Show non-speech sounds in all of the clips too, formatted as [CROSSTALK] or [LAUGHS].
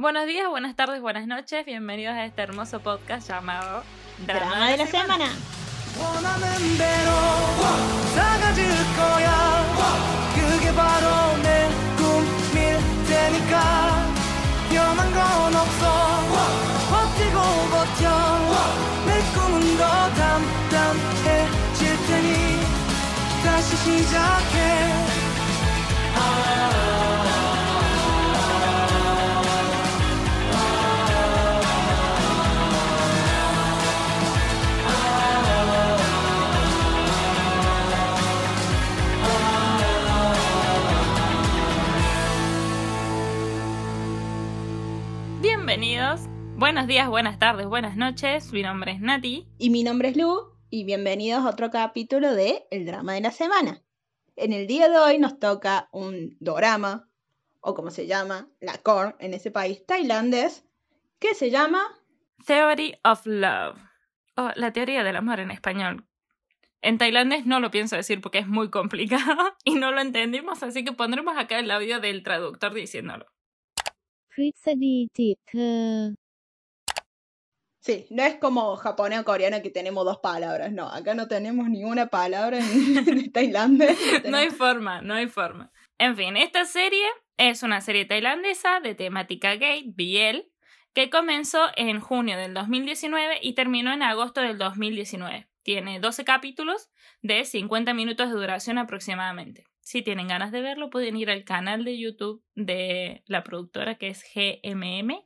Buenos días, buenas tardes, buenas noches. Bienvenidos a este hermoso podcast llamado Drama de la semana. 원 Buenos días, buenas tardes, buenas noches. Mi nombre es Nati. Y mi nombre es Lu y bienvenidos a otro capítulo de El drama de la semana. En el día de hoy nos toca un dorama, o como se llama, la core en ese país tailandés, que se llama Theory of Love. O la teoría del amor en español. En tailandés no lo pienso decir porque es muy complicado [LAUGHS] y no lo entendimos, así que pondremos acá el audio del traductor diciéndolo. Sí, no es como japonés o coreano que tenemos dos palabras, no, acá no tenemos ninguna palabra en, [LAUGHS] tailandés. No hay forma, no hay forma. En fin, esta serie es una serie tailandesa de temática gay, BL, que comenzó en junio del 2019 y terminó en agosto del 2019. Tiene 12 capítulos de 50 minutos de duración aproximadamente. Si tienen ganas de verlo, pueden ir al canal de YouTube de la productora que es GMM.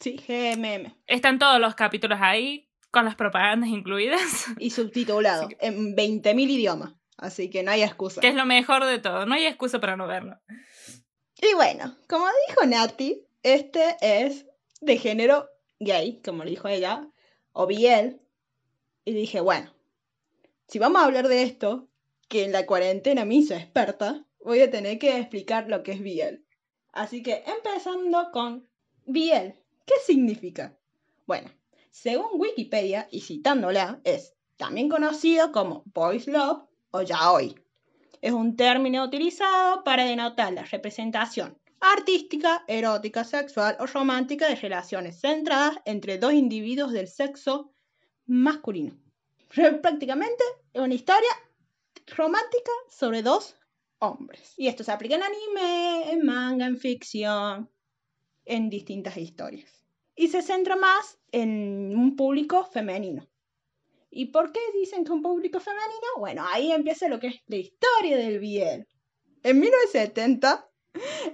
Sí, GMM. Están todos los capítulos ahí, con las propagandas incluidas, [LAUGHS] Y subtitulado en 20.000 idiomas, así que no hay excusa. que es lo mejor de todo. No hay excusa para no verlo. Y bueno, como dijo Nati, este es de género gay, como lo dijo ella, o BL. Y dije, bueno, si vamos a hablar de esto, que en la cuarentena me hizo experta, voy a tener que explicar lo que es BL. Así que empezando con BL. ¿Qué significa? Bueno, según Wikipedia, y citándola, es también conocido como Boys Love o Yaoi. Es un término utilizado para denotar la representación artística, erótica, sexual o romántica de relaciones centradas entre dos individuos del sexo masculino. Prácticamente es una historia romántica sobre dos hombres. Y esto se aplica en anime, en manga, en ficción, en distintas historias. Y se centra más en un público femenino. ¿Y por qué dicen que un público femenino? Bueno, ahí empieza lo que es la historia del BL. En 1970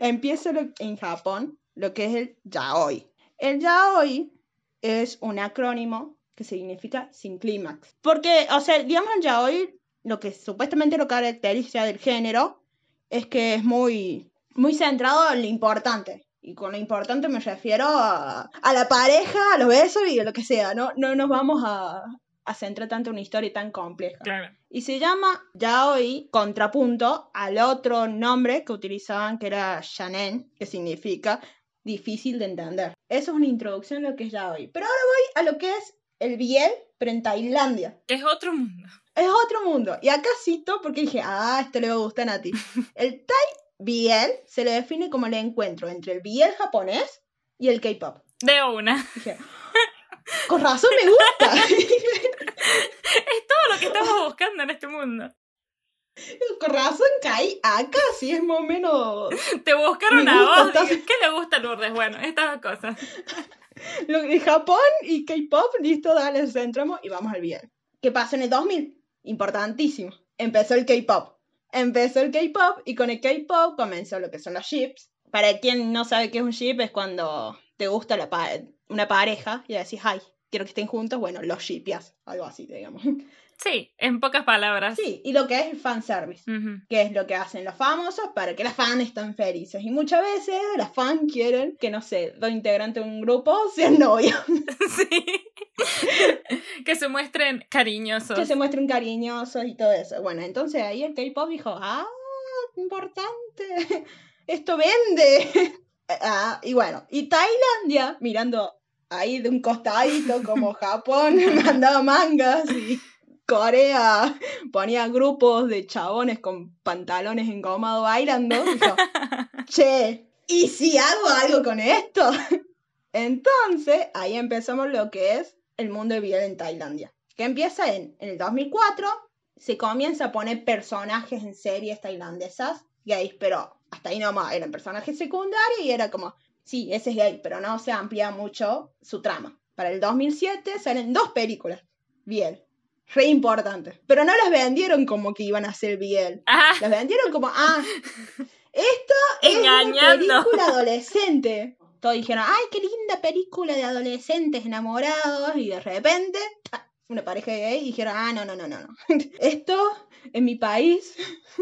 empieza en Japón lo que es el yaoi. El yaoi es un acrónimo que significa sin clímax. Porque, o sea, digamos el yaoi, lo que supuestamente lo caracteriza del género es que es muy, muy centrado en lo importante. Y con lo importante me refiero a, a la pareja, a los besos y a lo que sea. No, no nos vamos a, a centrar tanto en una historia tan compleja. Claro. Y se llama yaoi contrapunto al otro nombre que utilizaban que era shanen, que significa difícil de entender. Eso es una introducción a lo que es yaoi. Pero ahora voy a lo que es el biel, pero en Tailandia. Es otro mundo. Es otro mundo. Y acá cito porque dije, ah, esto le va a gustar a ti. El Thai biel se le define como el encuentro entre el biel japonés y el K-pop. De una. Dije, con razón me gusta. [LAUGHS] Es todo lo que estamos buscando en este mundo. con razón caí acá, si es más o menos Te buscaron a vos. estás- ¿Qué le gusta a Lourdes? Bueno, estas dos cosas. Lo de Japón y K-pop, listo, dale, centramos y vamos al bien. ¿Qué pasó en el 2000? Importantísimo. Empezó el K-pop. Empezó el K-pop y con el K-pop comenzó lo que son los ships. Para quien no sabe qué es un ship, es cuando te gusta una pareja y decís, ay, quiero que estén juntos, bueno, los shipias, algo así, digamos. [LAUGHS] Sí, en pocas palabras. Sí, y lo que es el fanservice. Ujú. que es lo que hacen los famosos para que las fans estén felices. Y muchas veces las fans quieren que, no sé, dos integrantes de un grupo sean novios, [LAUGHS] Sí. [LAUGHS] que se muestren cariñosos. que se muestren cariñosos y todo eso. Bueno, entonces ahí el K-pop dijo, ah, importante, esto vende. [LAUGHS] Ah, y bueno, y Tailandia, mirando ahí de un costadito como Japón, mandaba mangas y Corea ponía grupos de chabones con pantalones engomados bailando. [LAUGHS] Che, ¿y si hago algo con esto? Entonces, ahí empezamos lo que es el mundo del en Tailandia. Que empieza en, en el 2004, se comienza a poner personajes en series tailandesas gays, pero hasta ahí nomás, eran personajes secundarios y era como, sí, ese es gay, pero no se amplía mucho su trama. Para el 2007 salen dos películas, BL, re importantes, pero no las vendieron como que iban a ser BL. Ah, Las vendieron como, ah, esto es Engañando. una película adolescente. Todos dijeron, ay, qué linda película de adolescentes enamorados. Y de repente, ah, una pareja gay, y dijeron, ah, no, no, no, no, no. [LAUGHS] Esto, en mi país,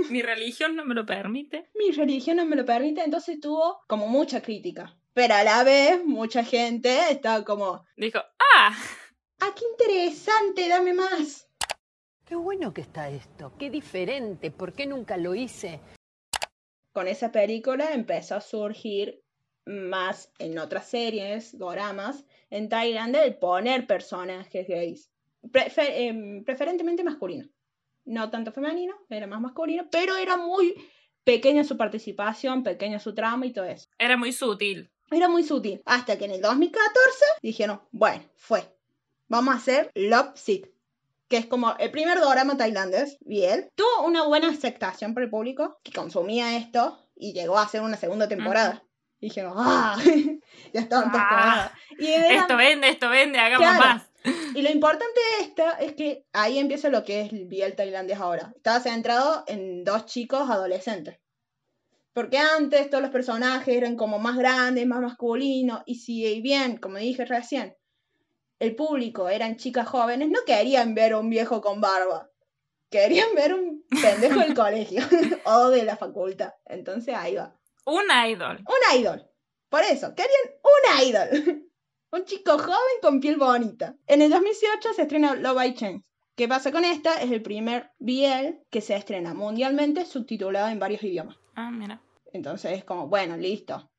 mi religión no me lo permite. mi religión no me lo permite. Entonces tuvo como mucha crítica. Pero a la vez, mucha gente estaba como, Dijo, ah, ah, qué interesante, dame más. Qué bueno que está esto, qué diferente, ¿por qué nunca lo hice? con esa película empezó a surgir más en otras series, doramas, en Tailandia, el poner personajes gays. Em, preferentemente masculino. No tanto femenino, era más masculino, pero era muy pequeña su participación, pequeña su trama y todo eso. era muy sutil. Era muy sutil. Hasta que en el 2014 dijeron, bueno, fue. Vamos a hacer Love Sick. Que es como el primer drama tailandés, bien. Tuvo una buena aceptación por el público que consumía esto y llegó a ser una segunda temporada. Y dijeron, ¡ah! [LAUGHS] ya estaban Ah. Y, Esto vende, esto vende, hagamos Claro. más. y lo importante de esta es que ahí empieza lo que es el BL tailandés ahora. Estaba centrado en dos chicos adolescentes. Porque antes todos los personajes eran como más grandes, más masculinos, y si bien, como dije recién, el público eran chicas jóvenes, no querían ver a un viejo con barba. Querían ver un pendejo del colegio [LAUGHS] o de la facultad. Entonces ahí va. Un idol. Un idol. Por eso, querían un idol. [LAUGHS] un chico joven con piel bonita. En el 2018 se estrena Love by Chance. ¿Qué pasa con esta? Es el primer BL que se estrena mundialmente subtitulado en varios idiomas. Ah, mira. Entonces es como, bueno, listo.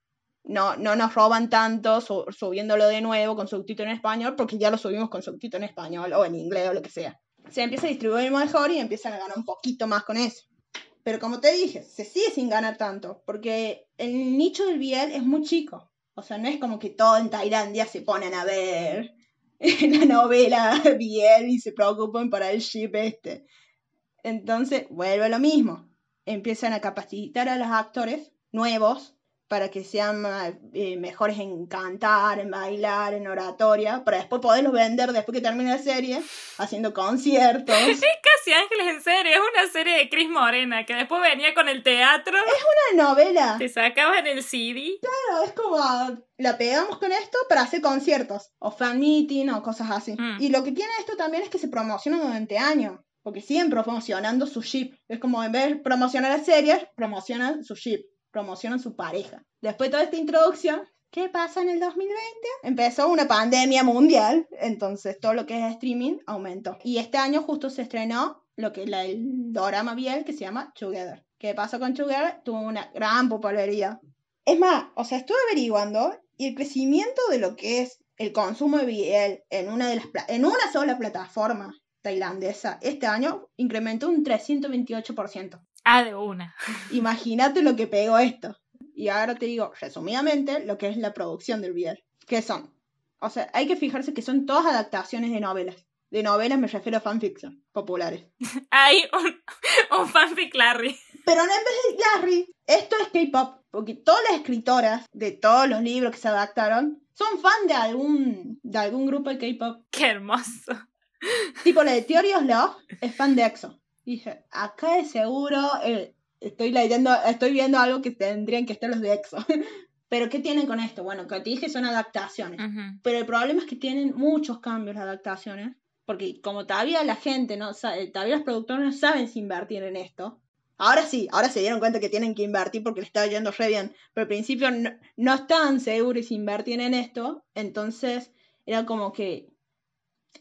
No, no nos roban tanto su- subiéndolo de nuevo con subtítulo en español porque ya lo subimos con subtítulo en español o en inglés o lo que sea. Se empieza a distribuir mejor y empiezan a ganar un poquito más con eso. Pero como te dije, se sigue sin ganar tanto porque el nicho del BL es muy chico. O sea, no es como que todo en Tailandia se ponen a ver [LAUGHS] la novela BL y se preocupan para el ship este. Entonces, vuelve lo mismo. Empiezan a capacitar a los actores nuevos para que sean eh, mejores en cantar, en bailar, en oratoria, para después poderlos vender después que termine la serie, haciendo conciertos. [LAUGHS] Es casi Ángeles en serio, es una serie de Cris Morena que después venía con el teatro, Una novela. te sacaban el CD. Claro, es como la pegamos con esto para hacer conciertos o fan meeting o cosas así. Mm. Y lo que tiene esto también es que se promociona durante años, porque siguen promocionando su ship. Es como en vez de promocionar las series, promocionan su ship, promocionan su pareja. Después de toda esta introducción, ¿qué pasa en el 2020? Empezó una pandemia mundial, entonces todo lo que es streaming aumentó. Y este año justo se estrenó lo que la, el drama biel que se llama Together. ¿Qué pasó con Together? Tuvo una gran popularidad. Es más, o sea, estuve averiguando y el crecimiento de lo que es el consumo de BL en una, de las en una sola plataforma tailandesa este año incrementó un 328%. Ah, de una. [LAUGHS] Imagínate lo que pegó esto. Y ahora te digo, resumidamente, lo que es la producción del BL. ¿Qué son? O sea, hay que fijarse que son todas adaptaciones de novelas. De novelas me refiero a fanfiction, populares. [LAUGHS] Hay un, un fanfic Larry. Pero no en vez de Larry, esto es K-pop. Porque todas las escritoras de todos los libros que se adaptaron son fan de algún, de algún grupo de K-pop. Qué hermoso. Tipo la de Theory of Love es fan de EXO. Dije, acá de seguro eh, estoy leyendo, estoy viendo algo que tendrían que estar los de EXO. [LAUGHS] Pero ¿qué tienen con esto? Bueno, que te dije son adaptaciones. Ujú. Pero el problema es que tienen muchos cambios las adaptaciones. Porque como todavía la gente no sabe, todavía los productores no saben si invertir en esto. Ahora sí, ahora se dieron cuenta que tienen que invertir porque le estaba yendo re bien. Pero al principio no, no estaban seguros si invertían en esto. Entonces era como que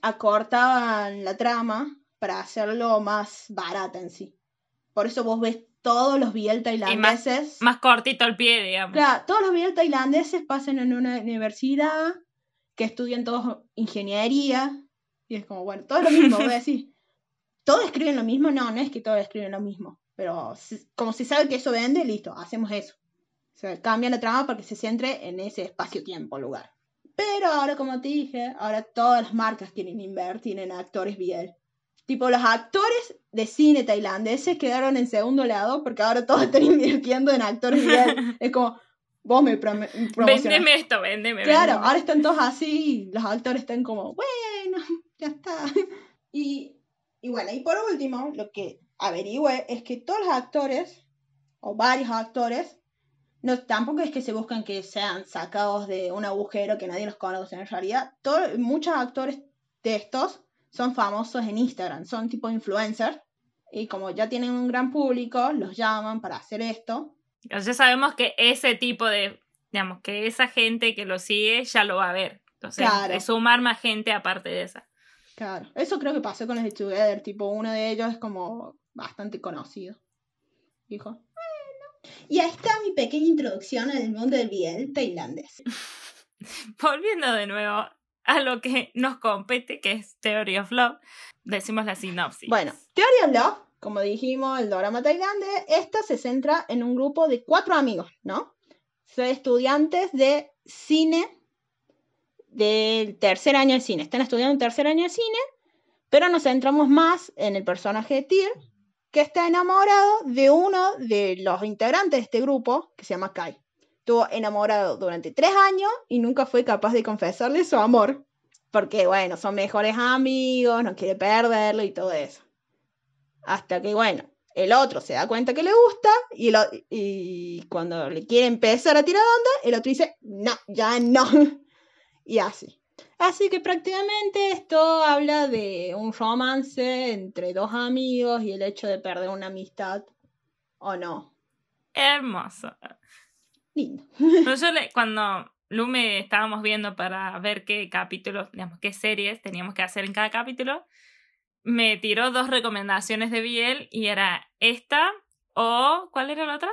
acortaban la trama para hacerlo más barata en sí. Por eso vos ves todos los BL tailandeses. Más cortito el pie, digamos. Claro, todos los BL tailandeses pasan en una universidad que estudian todos ingeniería. Y es como, bueno, todo es lo mismo, voy a [LAUGHS] decir. ¿Todos escriben lo mismo? No, no es que todos escriben lo mismo. Pero si- como se sabe que eso vende, listo, hacemos eso. O sea, cambian la trama para que se centre en ese espacio-tiempo lugar. Pero ahora, como te dije, ahora todas las marcas quieren invertir en actores BL. Tipo, los actores de cine tailandeses quedaron en segundo lado porque ahora todos [LAUGHS] están invirtiendo en actores [LAUGHS] es como, vos me prom-. Véndeme esto, véndeme. Claro, ahora están todos así, y los actores están como, bueno, [LAUGHS] ya está. Y, y bueno, y por último, lo que averigüé es que todos los actores, o varios actores, no, tampoco es que se buscan que sean sacados de un agujero que nadie los conoce en realidad. todo- muchos actores de estos son famosos en Instagram, son tipo influencers. Y como ya tienen un gran público, los llaman para hacer esto. Ya sabemos que ese tipo de, digamos, que esa gente que lo sigue ya lo va a ver. Entonces, Claro. es sumar más gente aparte de esa. Claro, eso creo que pasó con los de Together, tipo uno de ellos es como bastante conocido. Dijo, bueno. Y ahí está mi pequeña introducción al mundo del BL tailandés. [LAUGHS] Volviendo de nuevo a lo que nos compete, que es Theory of Love, decimos la sinopsis. Bueno, Theory of Love, como dijimos, el drama tailandés, esta se centra en un grupo de cuatro amigos, ¿no? Son estudiantes de cine, del tercer año de cine. Están estudiando el tercer año de cine, pero nos centramos más en el personaje de Tyr, que está enamorado de uno de los integrantes de este grupo, que se llama Kai. Estuvo enamorado durante tres años y nunca fue capaz de confesarle su amor, porque bueno, son mejores amigos, no quiere perderlo y todo eso. Hasta que bueno, el otro se da cuenta que le gusta y, lo- y cuando le quiere empezar a tirar onda, el otro dice, no, ya no. [LAUGHS] y así. Así que prácticamente esto habla de un romance entre dos amigos y el hecho de perder una amistad o no. Hermoso. Lindo. No, yo le- cuando Lume estábamos viendo para ver qué capítulos, digamos, qué series teníamos que hacer en cada capítulo, me tiró dos recomendaciones de Biel y era esta o ¿cuál era la otra?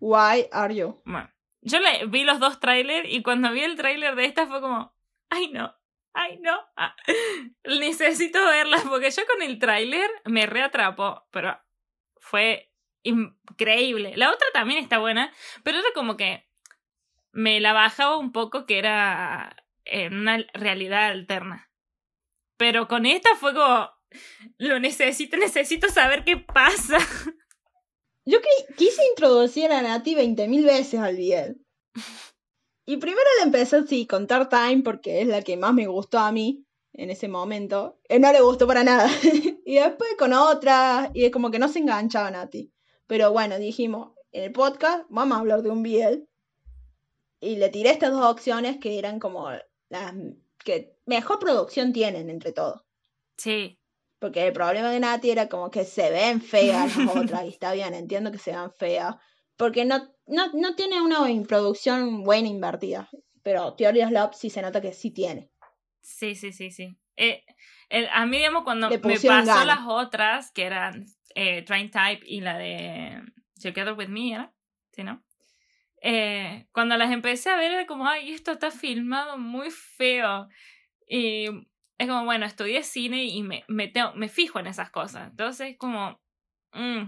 Why are you? Bueno, yo le vi los dos trailers y cuando vi el trailer de esta fue como, ay no, ay no, ah, necesito verla porque yo con el trailer me reatrapó, pero fue increíble. La otra también está buena, pero era como que me la bajaba un poco que era en una realidad alterna. Pero con esta fue como, lo necesito, necesito saber qué pasa. Yo quise introducir a Nati 20.000 veces al Biel. Y primero le empecé así con Tar Time porque es la que más me gustó a mí en ese momento. Eh, no le gustó para nada. [LAUGHS] y después con otras y es como que no se enganchaba Nati. Pero bueno, dijimos, en el podcast vamos a hablar de un Biel. Y le tiré estas dos opciones que eran como las que mejor producción tienen entre todos. Sí, Porque el problema de Nati era como que se ven feas las [LAUGHS] otras, y está bien, entiendo que se vean feas, porque no, no, no tiene una producción buena invertida, pero Theory of Love sí se nota que sí tiene. Sí, sí, sí, sí. Eh, el- a mí, digamos, cuando me pasó ganas. las otras, que eran eh, Train Type y la de Together With Me, ¿era? ¿Sí, no? Eh, cuando las empecé a ver era como, ay, esto está filmado muy feo. Y es como, bueno, estudié cine y me, me, tengo- me fijo en esas cosas. Entonces, como, mm,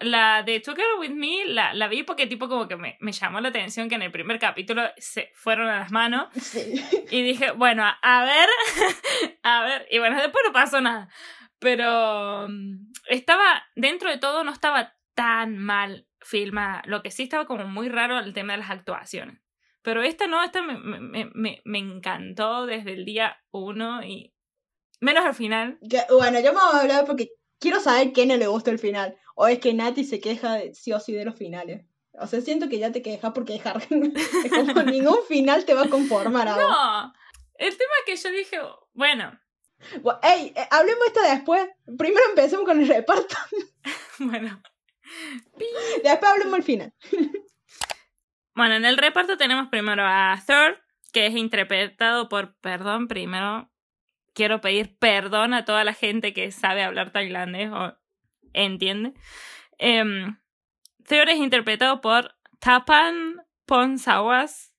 la de Together With Me la, la vi porque tipo como que me, me llamó la atención que en el primer capítulo se fueron a las manos. Sí. Y dije, bueno, a- a ver, [LAUGHS] a ver. Y bueno, después no pasó nada. Pero mm, estaba, dentro de todo, no estaba tan mal filmada. Lo que sí estaba como muy raro el tema de las actuaciones. Pero esta no, esta me, me, me, me encantó desde el día uno y menos al final. Bueno, yo me voy a hablar porque quiero saber qué no le gusta el final, o es que Nati se queja de, sí o sí de los finales. O sea, siento que ya te quejas porque dejar. [LAUGHS] es como ningún final te va a conformar a vos. No, el tema es que yo dije, bueno, Bu- Ey, eh, hablemos esto después. Primero empecemos con el reparto. [LAUGHS] [LAUGHS] bueno. Después hablemos el final. [LAUGHS] Bueno, en el reparto tenemos primero a Third, que es interpretado por, perdón, primero quiero pedir perdón a toda la gente que sabe hablar tailandés o entiende. Em, Third es interpretado por Tapan Ponsawas,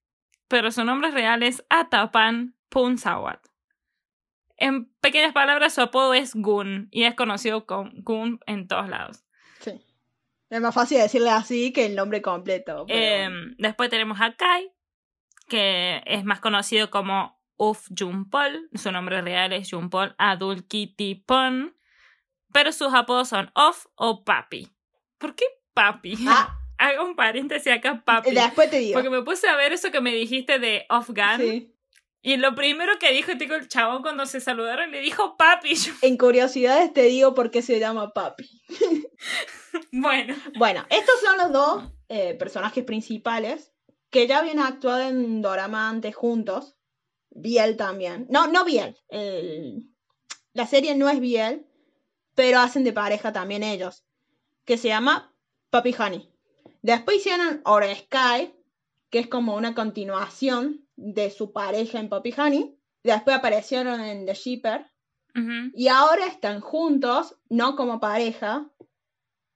pero su nombre real es Atapan Punsawat. En pequeñas palabras, su apodo es Gun y es conocido como Gun en todos lados. Sí. Es más fácil decirle así que el nombre completo. pero- Em, después tenemos a Kai, que es más conocido como Uf Jumpol. Su nombre real es Jumpol Adul Pon. Pero sus apodos son Off o Papi. ¿Por qué Papi? Ah, [LAUGHS] Hago un paréntesis acá, Papi. después te digo. Porque me puse a ver eso que me dijiste de Off Gun. Sí. Y lo primero que dijo el chabón cuando se saludaron le dijo Papi. [LAUGHS] Yo, En curiosidades te digo por qué se llama Papi. [LAUGHS] bueno. Bueno, estos son los dos eh, personajes principales que ya habían actuado en Dorama antes juntos. Biel también. No, no Biel. el- La serie no es Biel, pero hacen de pareja también ellos. Que se llama Papi Honey. Después hicieron Ora Sky, que es como una continuación de su pareja en Papi Honey. Después aparecieron en The Shipper. Y ahora están juntos, no como pareja,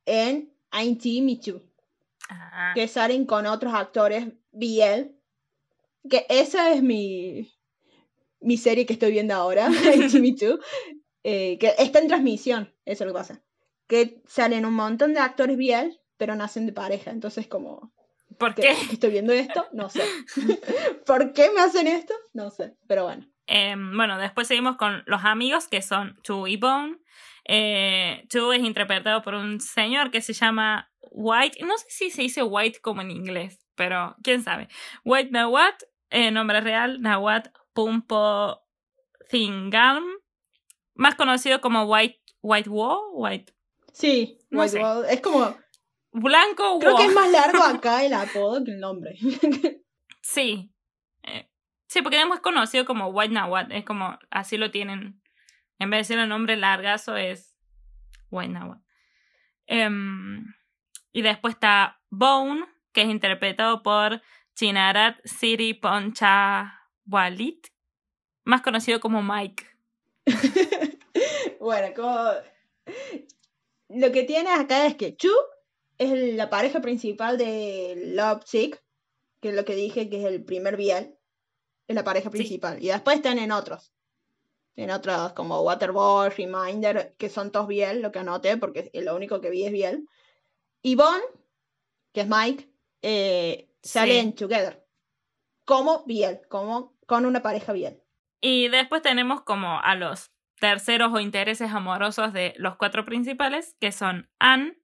en Ain't Me Too, Ah, que salen con otros actores, Biel, que esa es mi, mi serie que estoy viendo ahora, Ain't Me Too, eh, que está en transmisión, eso es lo que pasa. Que salen un montón de actores Biel, pero nacen de pareja, entonces como, ¿Por ¿qué, estoy viendo esto? No sé. [LAUGHS] ¿Por qué me hacen esto? No sé, pero bueno. Em, bueno, después seguimos con los amigos que son Chu y Bone. Eh, Chu es interpretado por un señor que se llama White. No sé si se dice White como en inglés, pero quién sabe. White Nawat, eh, nombre real, Nawat Pumpo Thingam. Más conocido como White, White Wall, White. Sí, No White sé. Wall, es como, Blanco creo que es más largo [LAUGHS] acá el apodo que el nombre. [LAUGHS] Sí. Eh, sí, porque es más conocido como White Nawat. Es como, así lo tienen. En vez de decir el nombre largazo es White Nawat. Em, y después está Bone, que es interpretado por Chinarat Siri Poncha Walit, más conocido como Mike. [LAUGHS] bueno, como... Lo que tiene acá es que Chu es la pareja principal de Love Sick, que es lo que dije que es el primer Biel. Es la pareja principal. Y después están en otros. En otros como Waterboy, Reminder, que son todos Biel, lo que anoté, porque lo único que vi es Biel. Y Bon, que es Mike, eh, sale Sí. en Together. Como Biel, como con una pareja Biel. Y después tenemos como a los terceros o intereses amorosos de los cuatro principales, que son Anne,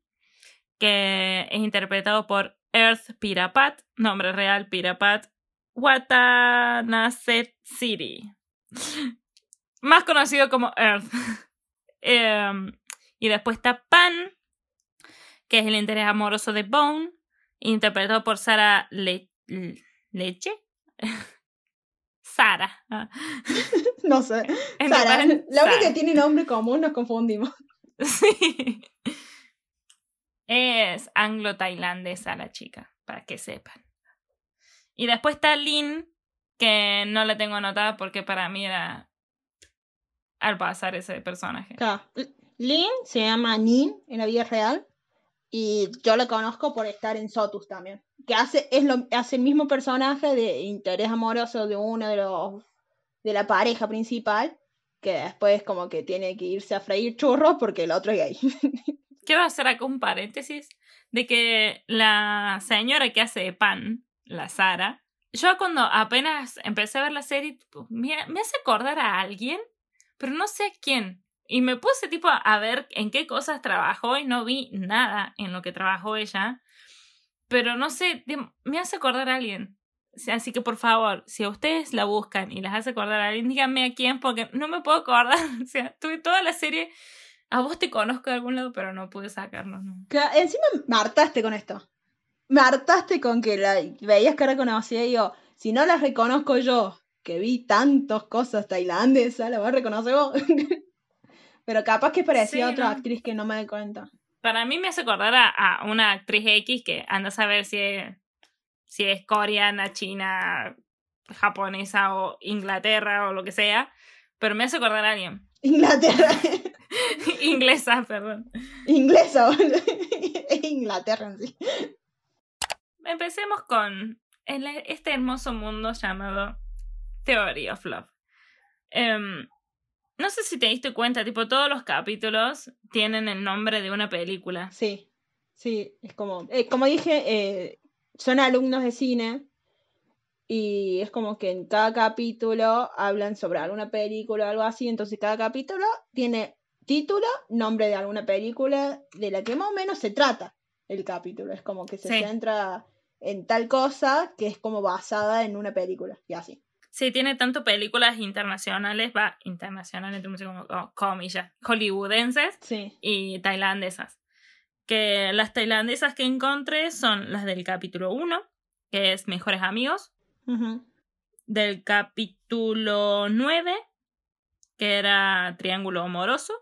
que es interpretado por Earth Pirapat, nombre real Pirapat Watanaset City, [LAUGHS] más conocido como Earth. [LAUGHS] Em, y después está Pan, que es el interés amoroso de Bone, interpretado por Sara Le- Leche. [LAUGHS] Sara. No sé. Sara, la única que tiene nombre común nos confundimos. Sí. Es anglo-tailandesa la chica, para que sepan. Y después está Lin, que no la tengo anotada porque para mí era al pasar ese personaje. Lin se llama Nin en la vida real. Y yo la conozco por estar en Sotus también. Que hace, es lo, hace el mismo personaje de interés amoroso de uno de los de la pareja principal. Que después como que tiene que irse a freír churros porque el otro es gay. [LAUGHS] Quiero hacer acá un paréntesis de que la señora que hace pan, la Sara, yo cuando apenas empecé a ver la serie, tipo, me, me hace acordar a alguien, pero no sé a quién. Y me puse tipo a, ver en qué cosas trabajó y no vi nada en lo que trabajó ella. Pero no sé, me hace acordar a alguien. Así que por favor, si a ustedes la buscan y las hace acordar a alguien, díganme a quién, porque no me puedo acordar. [LAUGHS] O sea, tuve toda la serie. A vos te conozco de algún lado, pero no pude sacarlo. ¿no? Encima me hartaste con esto. Me hartaste con que la veías cara conocida y digo, si no la reconozco yo, que vi tantas cosas tailandesas, la vas a reconocer vos. [LAUGHS] Pero capaz que parecía Sí, otra no. actriz que no me doy cuenta. Para mí me hace acordar a, a una actriz X que anda a saber si es, si es coreana, china, japonesa o Inglaterra o lo que sea. Pero me hace acordar a alguien. Inglaterra. [LAUGHS] [LAUGHS] Inglesa, perdón. Inglesa. Es [LAUGHS] Inglaterra en sí. Empecemos con el- este hermoso mundo llamado Theory of Love. Em, no sé si te diste cuenta, tipo, todos los capítulos tienen el nombre de una película. Sí. Sí, es como, eh, como dije, eh, son alumnos de cine y es como que en cada capítulo hablan sobre alguna película o algo así, entonces cada capítulo tiene título, nombre de alguna película de la que más o menos se trata el capítulo, es como que se Sí. centra en tal cosa que es como basada en una película y así. Sí, tiene tanto películas internacionales, va, internacionales, como, como comillas, hollywoodenses Sí. y tailandesas. Que las tailandesas que encontré son las del capítulo 1, que es Mejores Amigos, del capítulo 9, que era Triángulo Amoroso,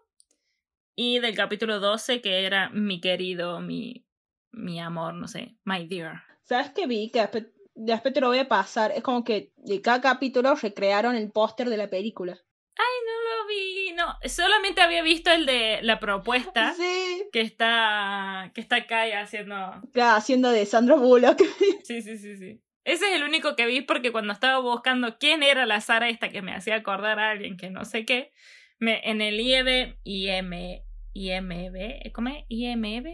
y del capítulo 12, que era Mi querido, mi, mi amor, no sé, My dear. ¿Sabes qué vi? Que después, después te lo voy a pasar. Es como que de cada capítulo recrearon el póster de la película. No lo vi, no, solamente había visto el de la propuesta. [LAUGHS] Sí. que está que está Kai haciendo Claro, haciendo de Sandra Bullock. [LAUGHS] sí sí sí sí ese es el único que vi porque cuando estaba buscando quién era la Sara esta que me hacía acordar a alguien que no sé qué me en el IEB IM IMB ¿cómo es? IMB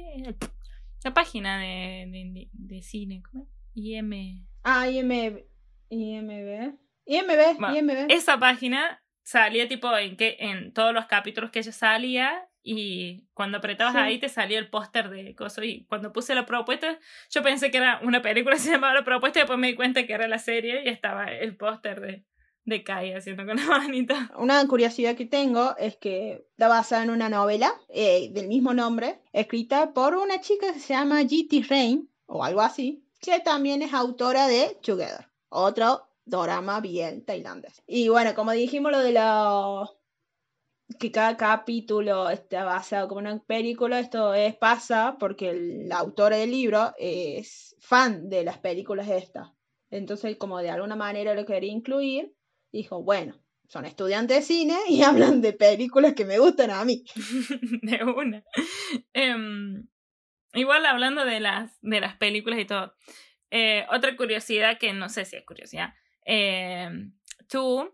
la página de, de, de cine ¿cómo es? IM Ah, IMB. IMB. IMB, Bueno, IMB. esa página salía tipo en que en todos los capítulos que ella salía y cuando apretabas Sí. ahí te salía el póster de cosas y cuando puse la propuesta yo pensé que era una película [LAUGHS] se llamaba la propuesta y después me di cuenta que era la serie y estaba el póster de, de Kai haciendo con la [LAUGHS] manita Una curiosidad que tengo es que está basada en una novela eh, del mismo nombre, escrita por una chica que se llama G.T. Rain, o algo así, que también es autora de Together, otro drama bien tailandés. Y bueno, como dijimos, lo de lo que cada capítulo está basado como una película, esto es pasa porque el- la autora del libro es fan de las películas estas. Entonces, como de alguna manera lo quería incluir, dijo, bueno, son estudiantes de cine y [LAUGHS] hablan de películas que me gustan a mí. [LAUGHS] de una. Em, igual hablando de las de las películas y todo eh, otra curiosidad que no sé si es curiosidad em, tú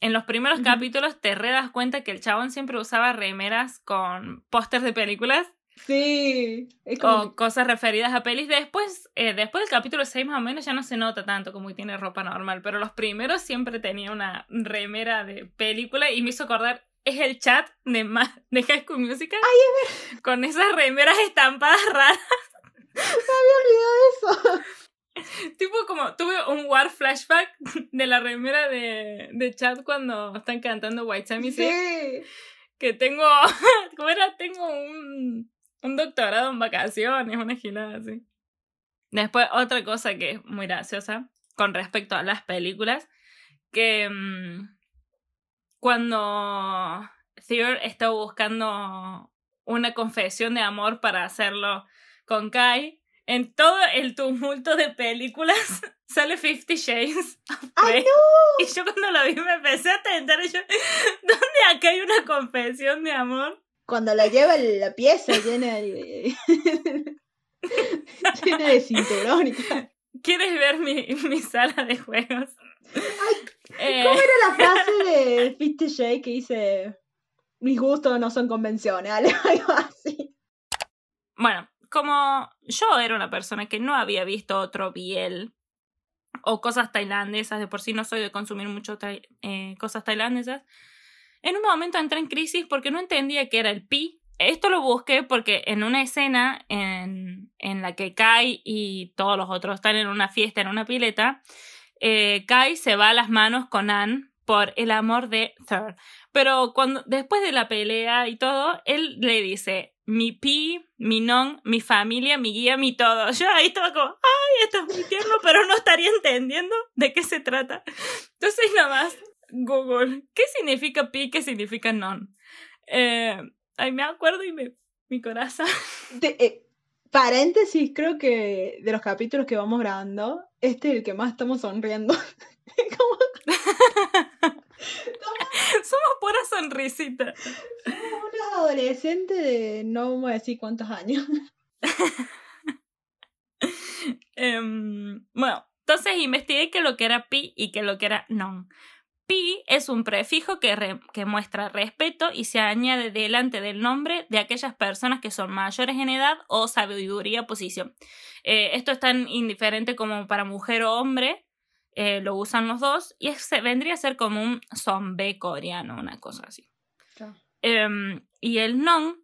en los primeros capítulos te re das cuenta que el chabón siempre usaba remeras con pósters de películas Sí, es como o cosas referidas a pelis. Después, eh, después del capítulo 6 más o menos ya no se nota tanto como que tiene ropa normal, pero los primeros siempre tenía una remera de película y me hizo acordar, es el chat de, Ma- de High School Musical. Con esas remeras estampadas [LAUGHS] raras. eso. tipo como, tuve un war flashback de la remera de, de chat cuando están cantando White Time Sí. que tengo, [LAUGHS] ¿cómo era? Tengo un, un doctorado en vacaciones, una gilada así. Después, otra cosa que es muy graciosa con respecto a las películas, que mm, cuando Theo está buscando una confesión de amor para hacerlo con Kai, en todo el tumulto de películas [LAUGHS] sale Fifty Shades of ¡Ay, Grey. no! Y yo cuando lo vi me empecé a tentar y yo, [LAUGHS] ¿dónde acá hay una confesión de amor? Cuando la lleva la pieza llena de... [LAUGHS] llena de cinturón. ¿Quieres ver mi, mi sala de juegos? Eh, ¿Cómo era la frase de Fifty Shades que dice mis gustos no son convencionales? [LAUGHS] Algo así. bueno, como yo era una persona que no había visto otro biel o cosas tailandesas, de por sí no soy de consumir mucho eh, cosas tailandesas, en un momento entré en crisis porque no entendía qué era el pi. Esto lo busqué porque en una escena en, en la que Kai y todos los otros están en una fiesta, en una pileta, eh, Kai se va a las manos con Ann por el amor de Third. Pero cuando, después de la pelea y todo, él le dice, mi pi, mi non, mi familia, mi guía, mi todo. Yo ahí estaba como, ay, esto es muy tierno, pero no estaría entendiendo de qué se trata. Entonces nada más, Google, ¿qué significa pi, qué significa non? Eh, ahí me acuerdo y me, mi corazón. [LAUGHS] De- eh, paréntesis, creo que de los capítulos que vamos grabando, este es el que más estamos sonriendo. [LAUGHS] [LAUGHS] Somos pura sonrisita. unos adolescentes de no vamos a decir cuántos años. Em, bueno, entonces investigué que lo que era pi y que lo que era non. Pi es un prefijo que, re- que muestra respeto y se añade delante del nombre de aquellas personas que son mayores en edad o sabiduría posición. Eh, esto es tan indiferente como para mujer o hombre, eh, lo usan los dos, y es- vendría a ser como un zombie coreano, una cosa así. Em, y el non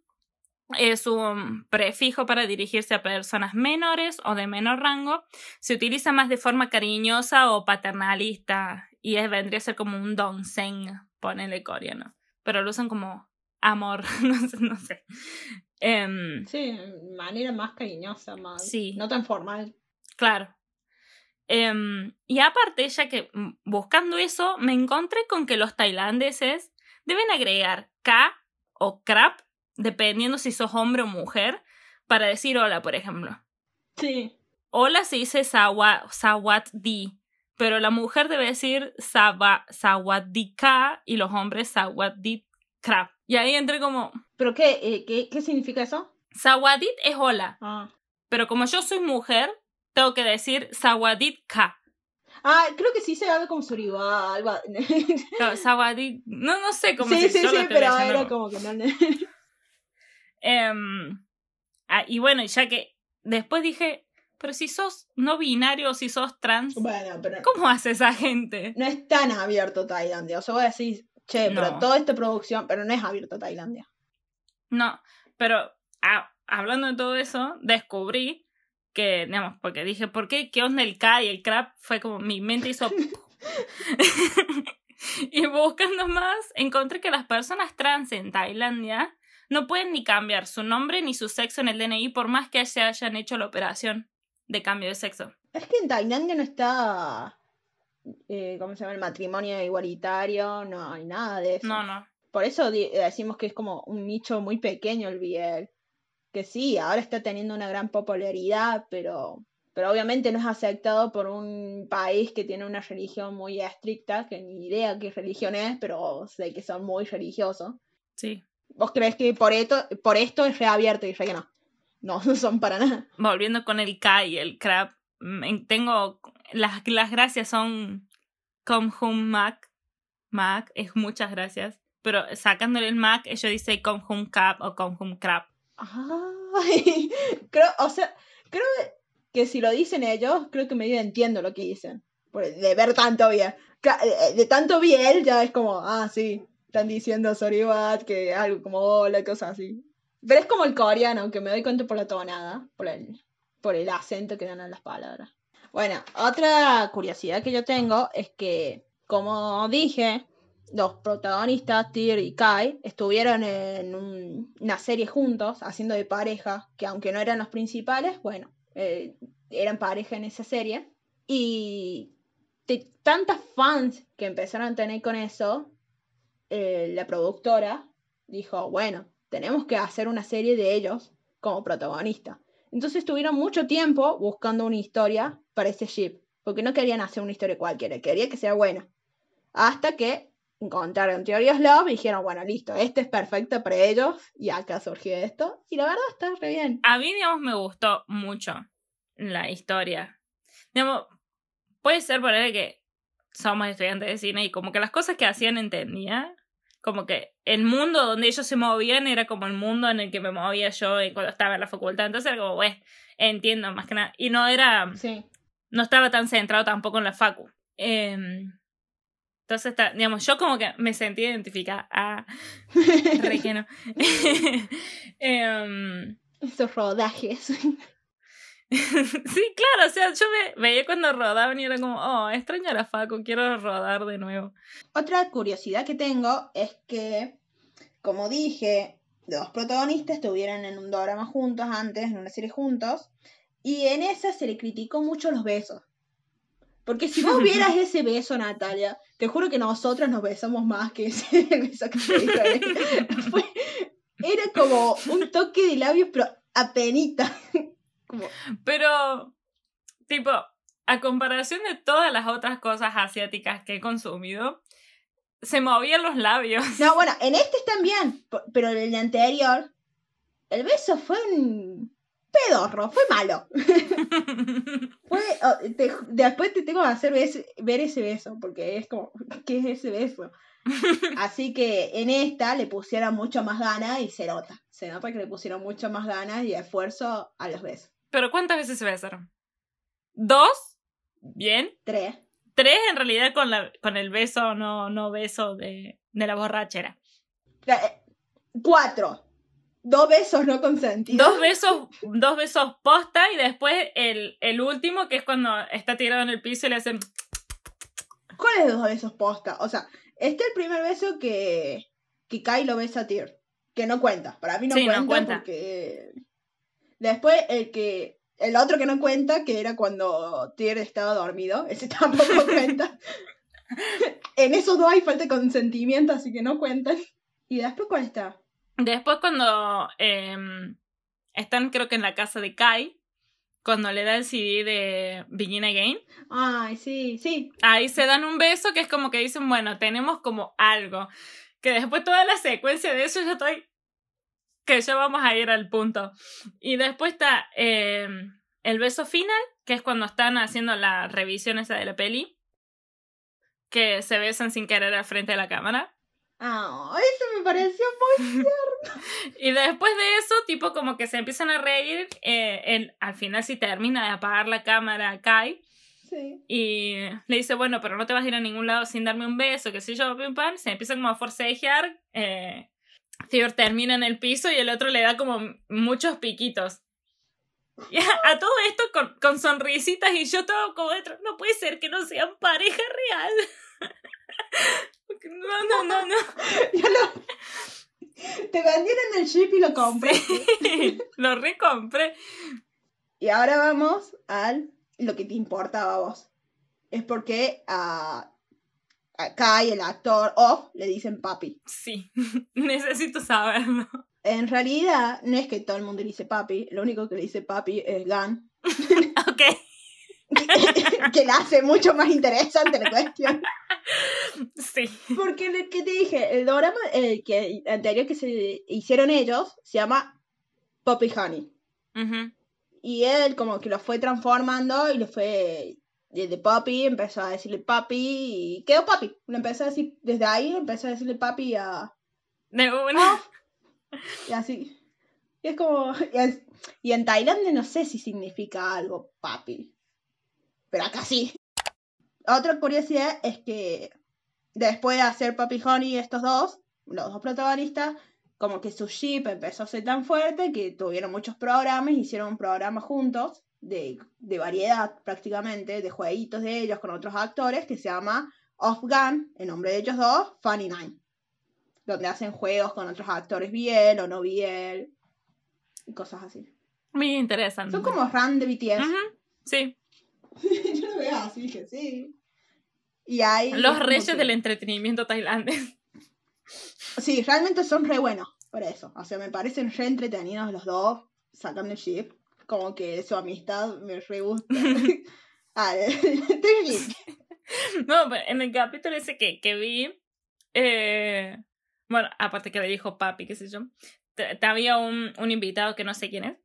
es un prefijo para dirigirse a personas menores o de menor rango. Se utiliza más de forma cariñosa o paternalista y es, vendría a ser como un donseng, ponele coreano. Pero lo usan como amor, [LAUGHS] no sé. No sé. Em, Sí, de manera más cariñosa, más. Sí. No tan formal. Claro. Em, y aparte, ya que mm, buscando eso, me encontré con que los tailandeses deben agregar K o crap, dependiendo si sos hombre o mujer, para decir hola, por ejemplo. Sí. Hola se dice sawa, sawat di, pero la mujer debe decir sawa, sawat di ka y los hombres sawat di crap. Y ahí entré como, ¿Pero qué, eh, qué, qué significa eso? sawadit es hola, Ah. pero como yo soy mujer, tengo que decir sawadit ka. Ah, creo que sí se algo como suriba, algo. Claro, Sawadí, no, no sé cómo sí, se sí, sí, estoy pero era como que no. Em, ah, y bueno, ya que después dije, pero si sos no binario o si sos trans, bueno, pero ¿cómo hace esa gente? no es tan abierto Tailandia. O sea, voy a decir, che, pero toda esta producción, pero no es abierto Tailandia. No, pero ah, hablando de todo eso, descubrí que, digamos, porque dije, ¿por qué? ¿Qué onda el K y el crap? Fue como mi mente hizo... [LAUGHS] [LAUGHS] y buscando más, encontré que las personas trans en Tailandia no pueden ni cambiar su nombre ni su sexo en el DNI por más que se hayan hecho la operación de cambio de sexo. Es que en Tailandia no está. Eh, ¿Cómo se llama? El matrimonio igualitario, no hay nada de eso. No, no. Por eso decimos que es como un nicho muy pequeño el BL. Que sí, ahora está teniendo una gran popularidad, pero, pero obviamente no es aceptado por un país que tiene una religión muy estricta, que ni idea qué religión es, pero sé que son muy religiosos. Sí. ¿Vos crees que por esto, por esto es reabierto y re que no? No, [LAUGHS] no son para nada. Volviendo con el K y el crap, mm, tengo. Las, las gracias son. Come home Mac. Mac es muchas gracias. Pero sacándole el Mac, ellos dicen come home cap o come home crap. Ay, [LAUGHS] creo, o sea, creo que si lo dicen ellos, creo que medio entiendo lo que dicen. Por- De ver tanto bien. Ca- eh, De tanto bien, ya es como, ah, sí, están diciendo sorry what, que algo como hola, cosas así. Pero es como el coreano, que me doy cuenta por la tonada, por el, por el acento que dan a las palabras. Bueno, otra curiosidad que yo tengo es que, como dije, los protagonistas, Tyr y Kai, estuvieron en un- una serie juntos, haciendo de pareja, que aunque no eran los principales, bueno, eh, eran pareja en esa serie. Y de tantas fans que empezaron a tener con eso, eh, la productora dijo, bueno, tenemos que hacer una serie de ellos como protagonista. Entonces estuvieron mucho tiempo buscando una historia para ese ship, porque no querían hacer una historia cualquiera, querían que sea buena. Hasta que encontraron Teorías Love y dijeron, bueno, listo, este es perfecto para ellos, y acá surgió esto, y la verdad está re bien. A mí, digamos, me gustó mucho la historia. Digamos, puede ser por que somos estudiantes de cine y como que las cosas que hacían entendía. Como que el mundo donde ellos se movían era como el mundo en el que me movía yo cuando estaba en la facultad. Entonces era como, pues, entiendo más que nada. Y no era, Sí. no estaba tan centrado tampoco en la facu. Em, entonces, digamos, yo como que me sentí identificada. Ah, re que no. [LAUGHS] [LAUGHS] Em, Esos rodajes. [LAUGHS] sí, claro, o sea, yo me veía cuando rodaban y era como, oh, extraño a la Facu, quiero rodar de nuevo. Otra curiosidad que tengo es que, como dije, los protagonistas estuvieron en un drama juntos antes, en una serie juntos, y en esa se le criticó mucho los besos. Porque si vos vieras [LAUGHS] ese beso, Natalia, te juro que nosotros nos besamos más que ese [LAUGHS] beso que se Era como un toque de labios, pero apenita. Como, Pero, tipo, a comparación de todas las otras cosas asiáticas que he consumido, se movían los labios. No, bueno, en este están bien, pero en el anterior, el beso fue un... pedorro, fue malo. [LAUGHS] Fue, oh, te- después te tengo que hacer ves- ver ese beso, porque es como, ¿qué es ese beso? [LAUGHS] Así que en esta le pusieron mucho más ganas y se nota. Se nota que le pusieron mucho más ganas y esfuerzo a los besos. Pero ¿cuántas veces se besaron? ¿Dos? Bien. Tres. Tres en realidad con, la, con el beso, no, no beso de, de la borrachera. Eh, Cuatro. Dos besos no consentidos. Dos besos, dos besos posta y después el, el último que es cuando está tirado en el piso y le hacen... ¿Cuáles de los besos posta? O sea, este es el primer beso que, que Kai lo besa a Tyr. Que no cuenta. Para mí no Sí, no cuenta. porque. Después, el que. El otro que no cuenta, que era cuando Tyr estaba dormido. [LAUGHS] Ese tampoco cuenta. [LAUGHS] en esos dos hay falta de consentimiento, así que no cuentan. ¿Y después cuál está? Después cuando em, están creo que en la casa de Kai, cuando le da el CD de Begin Again, Ay, sí, sí. ahí se dan un beso que es como que dicen, bueno, tenemos como algo. Que después toda la secuencia de eso yo estoy... Que ya vamos a ir al punto. Y después está em, el beso final, que es cuando están haciendo la revisión esa de la peli. Que se besan sin querer al frente de la cámara. Ah, eso me pareció muy. [LAUGHS] Y después de eso, tipo como que se empiezan a reír. eh, él, al final sí termina de apagar la cámara Kai. Sí. Y le dice, bueno, pero no te vas a ir a ningún lado sin darme un beso, que sé yo, pim pam. Se empiezan como a forcejear. Eh, Theodore termina en el piso y el otro le da como muchos piquitos. Y [LAUGHS] a, a todo esto con, con sonrisitas y yo todo como dentro, no puede ser que no sean pareja real. [LAUGHS] No, no, no, no. [LAUGHS] Lo- Te vendieron el chip y lo compré. Lo recompré. Y ahora vamos al lo que te importaba a vos. Es porque a, a Kai, el actor Off, le dicen papi. Sí, [LAUGHS] necesito saberlo. En realidad, no es que todo el mundo le dice papi, lo único que le dice papi es Gun, [LAUGHS] Ok, [LAUGHS] que la hace mucho más interesante la cuestión. sí. Porque el que te dije, el drama el que, anterior que se hicieron ellos se llama Poppy Honey. Ujú. Y él como que lo fue transformando y le fue desde papi, empezó a decirle papi y quedó papi. Le empezó a decir, desde ahí empezó a decirle papi a... De una. Off. Y así. Y es como... Y, es- y en Tailandia no sé si significa algo papi. Pero acá sí. Otra curiosidad es que después de hacer Papi Honey estos dos, los dos protagonistas, como que su ship empezó a ser tan fuerte que tuvieron muchos programas, hicieron un programa juntos de, de variedad prácticamente, de jueguitos de ellos con otros actores que se llama Off Gun, en nombre de ellos dos, Funny Nine, donde hacen juegos con otros actores bien o no bien y cosas así. Muy interesante. Son como Ran de BTS. Ujú, Sí, [LAUGHS] Yo lo veo así, dije sí. Y hay los reyes que- del entretenimiento tailandés. [LAUGHS] Sí, realmente son re buenos por eso. O sea, me parecen re entretenidos los dos, sacando el ship. Como que su amistad me re gusta. [LAUGHS] [LAUGHS] ah. [LAUGHS] No, pero en el capítulo ese que, que vi, eh, bueno, aparte que le dijo papi, qué sé yo, había un, un invitado que no sé quién es.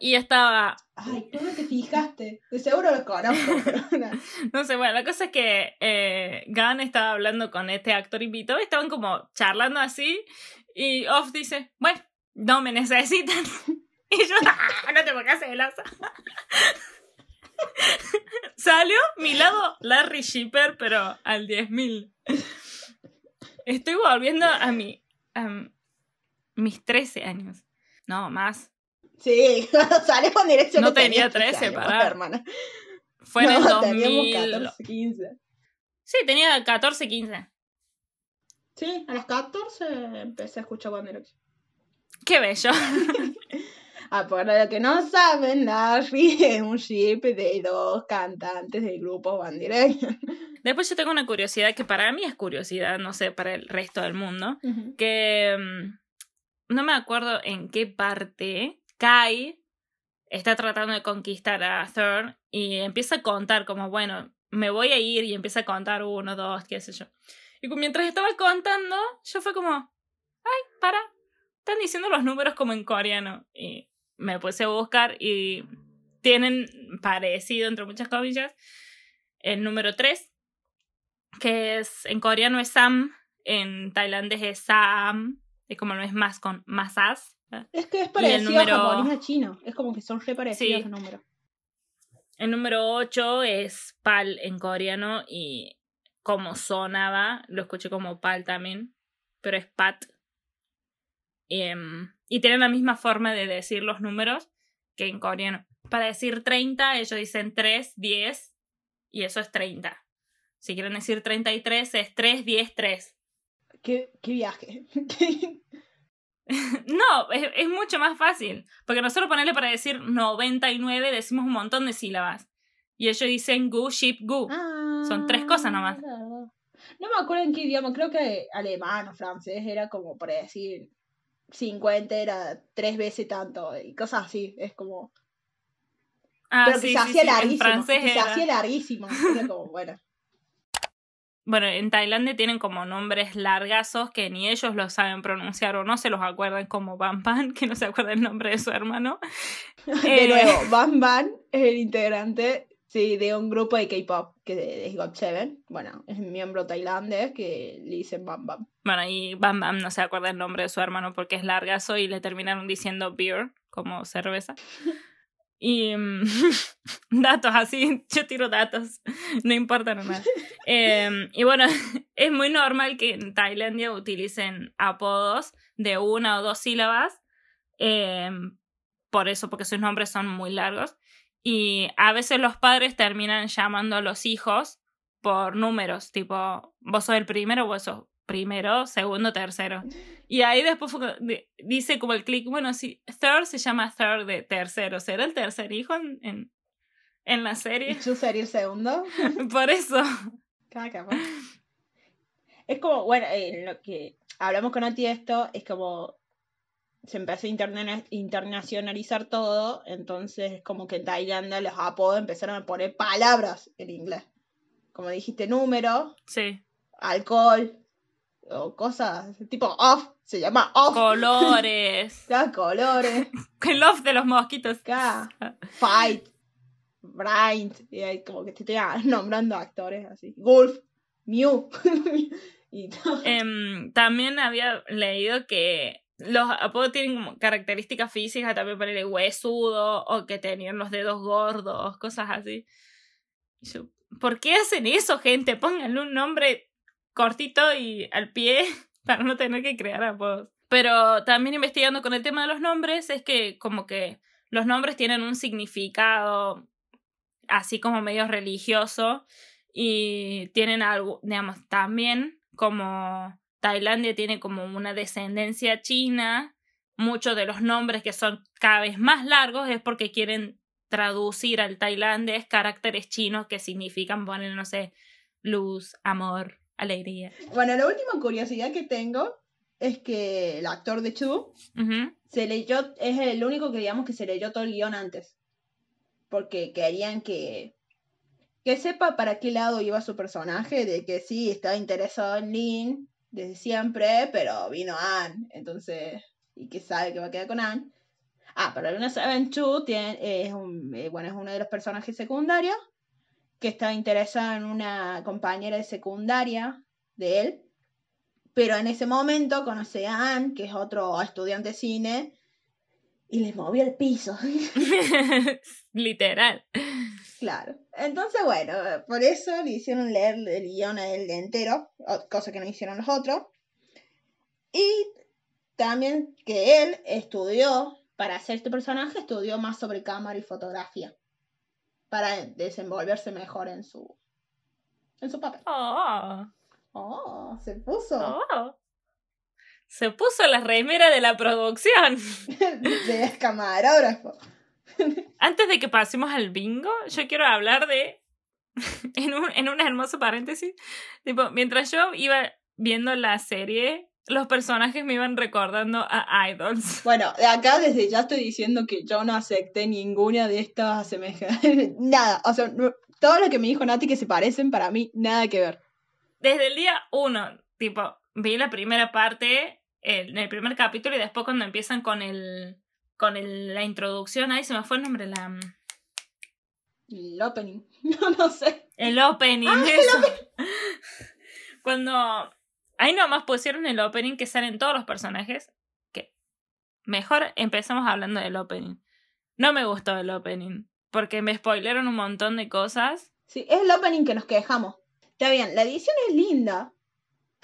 Y estaba, Ay, ¿cómo te fijaste? De seguro lo conozco, pero no. sé, bueno, la cosa es que eh, Gunn estaba hablando con este actor invitado, estaban como charlando así, y Off dice, bueno, no me necesitan. [LAUGHS] Y yo, "Ah, no te pongas celosa. [LAUGHS] Salió mi lado Larry Shipper, pero al 10.000. Estoy volviendo a mi. a mis 13 años. No, más. Sí, [LAUGHS] sales con dirección No tenía 13, pará. hermana. Fue en el No, 2000. teníamos 14, 15. Sí, tenía 14, 15. Sí, a los 14 empecé a escuchar One Direction. Qué bello. Ah, para los que no saben, Larry [LAUGHS] es un ship de dos cantantes del grupo One Direction. [LAUGHS] Después yo tengo una curiosidad que para mí es curiosidad, no sé, para el resto del mundo. Que mm, no me acuerdo en qué parte Kai está tratando de conquistar a Thor y empieza a contar como, bueno, me voy a ir y empieza a contar uno, dos, qué sé yo. Y mientras estaba contando, yo fue como, ay, para, están diciendo los números como en coreano. Y me puse a buscar y tienen parecido, entre muchas comillas, el número 3, que es en coreano es Sam, en tailandés es Sam, y como no es más con masas. Es que es el parecido número- a japonés a chino. Es como que son re parecidos Sí. los números. El número 8 es Pal en coreano y como sonaba, lo escuché como Pal también, pero es Pat. Em, y tienen la misma forma de decir los números que en coreano. Para decir 30, ellos dicen 3, 10 y eso es 30. Si quieren decir 33, es 3, 10, 3. ¿Qué, qué viaje? [LAUGHS] No, es, es mucho más fácil. Porque nosotros ponerle para decir 99 decimos un montón de sílabas. Y ellos dicen gu, ship, gu. Son tres cosas nomás. Ah. No me acuerdo en qué idioma, creo que alemán o francés era como para decir 50 era tres veces tanto y cosas así. Es como. Ah, pero que sí, se sí, hacía sí, larguísimo. Que se hacía larguísimo. Era como, [LAUGHS] bueno. Bueno, en Tailandia tienen como nombres largazos que ni ellos lo saben pronunciar o no se los acuerdan como Bam Pan, que no se acuerda el nombre de su hermano. [LAUGHS] De Eh, nuevo, Bam Bam es el integrante sí, de un grupo de K-pop que es GOT7. Bueno, es un miembro tailandés que le dicen Bam Bam. Bueno, y Bam Bam no se acuerda el nombre de su hermano porque es largazo y le terminaron diciendo beer, como cerveza. Y mm, [LAUGHS] datos así, yo tiro datos, no importa nada. [LAUGHS] Eh, y bueno, [LAUGHS] es muy normal que en Tailandia utilicen apodos de una o dos sílabas, eh, por eso, porque sus nombres son muy largos. Y a veces los padres terminan llamando a los hijos por números, tipo, vos sos el primero, vos sos primero, segundo, tercero. Y ahí después dice como el clic, bueno, sí, third se llama third de tercero, ¿será el tercer hijo en, en, en la ¿Y serie? tú sería el segundo? [LAUGHS] Por eso. Es como, bueno, eh, lo que hablamos con Oti esto, es como se empezó a interna- internacionalizar todo, entonces es como que en Tailandia los apodos empezaron a poner palabras en inglés. Como dijiste, número, Sí. alcohol, o cosas, tipo off, se llama off. Colores. [LAUGHS] Cada colores, [LAUGHS] El love de los mosquitos. fight, bright, y ahí como que te estoy nombrando actores así. Wolf, Mew, [LAUGHS] y todo. Em, también había leído que los apodos tienen como características físicas, también ponerle huesudo o que tenían los dedos gordos, cosas así. ¿Por qué hacen eso, gente? Pónganle un nombre cortito y al pie [LAUGHS] para no tener que crear apodos. Pero también investigando con el tema de los nombres, es que como que los nombres tienen un significado así como medio religioso y tienen algo, digamos, también como Tailandia tiene como una descendencia china, muchos de los nombres que son cada vez más largos es porque quieren traducir al tailandés caracteres chinos que significan poner, no sé, luz, amor, alegría. Bueno, la última curiosidad que tengo es que el actor de Chu se leyó, es el único que digamos que se leyó todo el guion antes. Porque querían que, que sepa para qué lado iba su personaje, de que sí, estaba interesado en Lin desde siempre, pero vino Anne, entonces, y que sabe que va a quedar con Anne. Ah, pero no saben, Chu es, eh, bueno, es uno de los personajes secundarios que está interesado en una compañera de secundaria de él, pero en ese momento conoce a Anne, que es otro estudiante de cine, y le movió el piso. [LAUGHS] Literal. claro. Entonces, bueno, por eso le hicieron leer el guion a él entero, cosa que no hicieron los otros. Y también que él estudió, para hacer este personaje, estudió más sobre cámara y fotografía. Para desenvolverse mejor en su, en su papel. Oh, Oh, se puso oh. Se puso la remera de la producción. [LAUGHS] de camarógrafo. [LAUGHS] Antes de que pasemos al bingo, yo quiero hablar de. [LAUGHS] en, un, en un hermoso paréntesis. Tipo, mientras yo iba viendo la serie, los personajes me iban recordando a idols. Bueno, de acá desde ya estoy diciendo que yo no acepté ninguna de estas semejanzas. nada, o sea, todo lo que me dijo Nati que se parecen, para mí, nada que ver. Desde el día uno, tipo, vi la primera parte, en el primer capítulo, y después cuando empiezan con el con el- la introducción, ahí se me fue el nombre, la, El opening. [LAUGHS] No, no sé. el opening, eso. [LAUGHS] Cuando ahí nomás pusieron el opening que salen todos los personajes, que mejor empezamos hablando del opening. No me gustó el opening, porque me spoilearon un montón de cosas. Sí, es el opening que nos quejamos. Está bien, la edición es linda,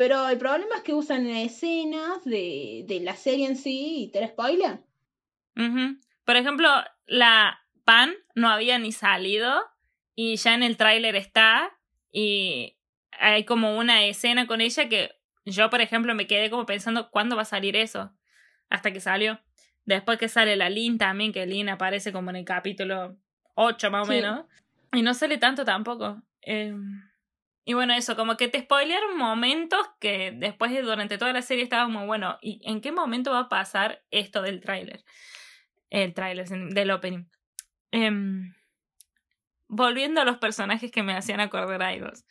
pero el problema es que usan escenas de, de la serie en sí y te la spoilean. Ujú. Por ejemplo, la Pan no había ni salido y ya en el tráiler está y hay como una escena con ella que yo, por ejemplo, me quedé como pensando cuándo va a salir eso. Hasta que salió. Después que sale la Lin también, que Lin aparece como en el capítulo 8 más o Sí. menos. Y no sale tanto tampoco. Eh, y bueno, eso, como que te spoilearon momentos que después de durante toda la serie estaba como, bueno, ¿y en qué momento va a pasar esto del tráiler? El tráiler, del opening. Em, volviendo a los personajes que me hacían acordar a idols.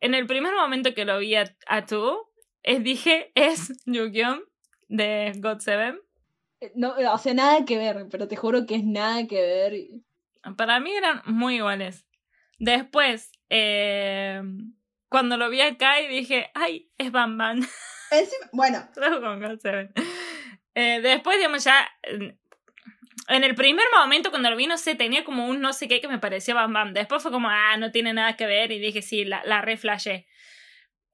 En el primer momento que lo vi a, a tú, es, dije, es Yu-Gi-Oh! de God Seven. Eh, No, o sea, nada que ver, pero te juro que es nada que ver. Para mí eran muy iguales. Después, eh, cuando lo vi acá y dije, ay, es Bam Bam. [LAUGHS] Encima- bueno. [LAUGHS] Eh, después, digamos, ya. En el primer momento, cuando lo vi, no sé, tenía como un no sé qué que me parecía Bam Bam. Después fue como, ah, no tiene nada que ver. Y dije, sí, la, la reflashé.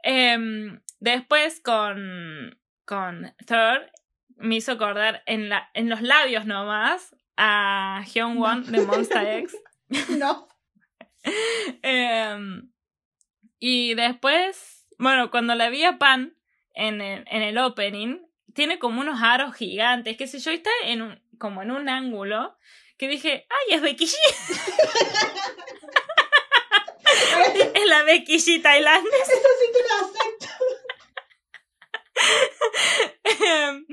Em, después, con. Con Third, me hizo acordar en, la, en los labios nomás a Hyun Won de [LAUGHS] Monster X. no. [LAUGHS] Em, y después, bueno, cuando la vi a Pan en el, en el opening, tiene como unos aros gigantes, qué sé yo, y está en un, como en un ángulo que dije, ¡ay, es Becky G! [LAUGHS] es la Becky G tailandesa. Em,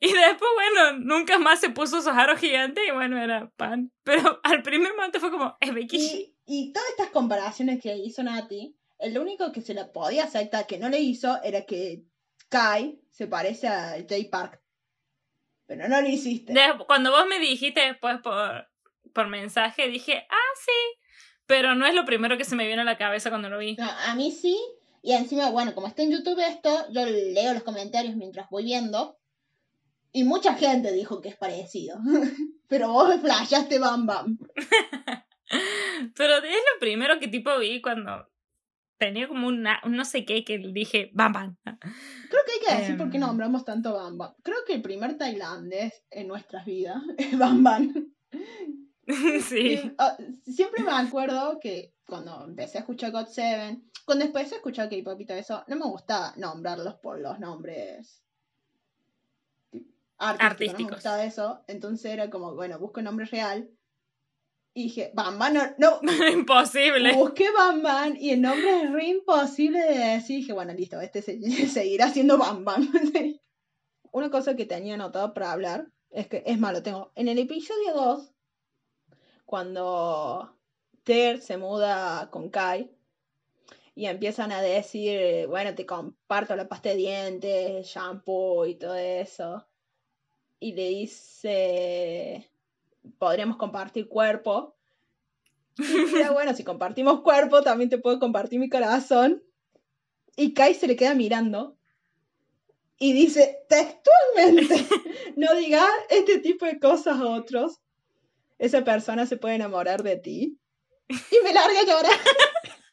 y después, bueno, nunca más se puso esos aros gigantes y bueno, era Pan. Pero al primer momento fue como, es Becky G. Y, todas estas comparaciones que hizo Nati, el único que se la podía aceptar que no le hizo era que Kai se parece a Jay Park. Pero no lo hiciste. Cuando vos me dijiste después por, por mensaje, dije, ah, sí. Pero no es lo primero que se me vino a la cabeza cuando lo vi. No, a mí sí. Y encima, bueno, como está en YouTube esto, yo leo los comentarios mientras voy viendo. Y mucha gente dijo que es parecido. [LAUGHS] Pero vos flashaste Bam Bam. [LAUGHS] [LAUGHS] Pero es lo primero que tipo vi cuando tenía como una, un no sé qué que dije, bam, bam. Creo que hay que decir por qué Em. nombramos tanto Bam Bam. Creo que el primer tailandés en nuestras vidas [LAUGHS] es Bam Bam. [LAUGHS] sí. Y, ah, siempre me acuerdo que cuando empecé a escuchar God Seven, cuando empecé a escuchar K-pop y todo eso, no me gustaba nombrarlos por los nombres tip- artísticos. No me Artísticos. gustaba eso. Entonces era como, bueno, busco el nombre real. Y dije, Bam, no, no, [LAUGHS] Imposible. busqué Bam y el nombre es re imposible de decir. Dije, bueno, listo, este se- [LAUGHS] seguirá siendo. Sí. [LAUGHS] Una cosa que tenía anotado para hablar es que, es malo, tengo en el episodio 2, cuando Ter se muda con Kai y empiezan a decir, bueno, te comparto la pasta de dientes, shampoo y todo eso. Y le dice, podríamos compartir cuerpo. [LAUGHS] Y era bueno, si compartimos cuerpo, también te puedo compartir mi corazón. Y Kai se le queda mirando y dice textualmente, [LAUGHS] no digas este tipo de cosas a otros. Esa persona se puede enamorar de ti. Y me larga a llorar. [LAUGHS]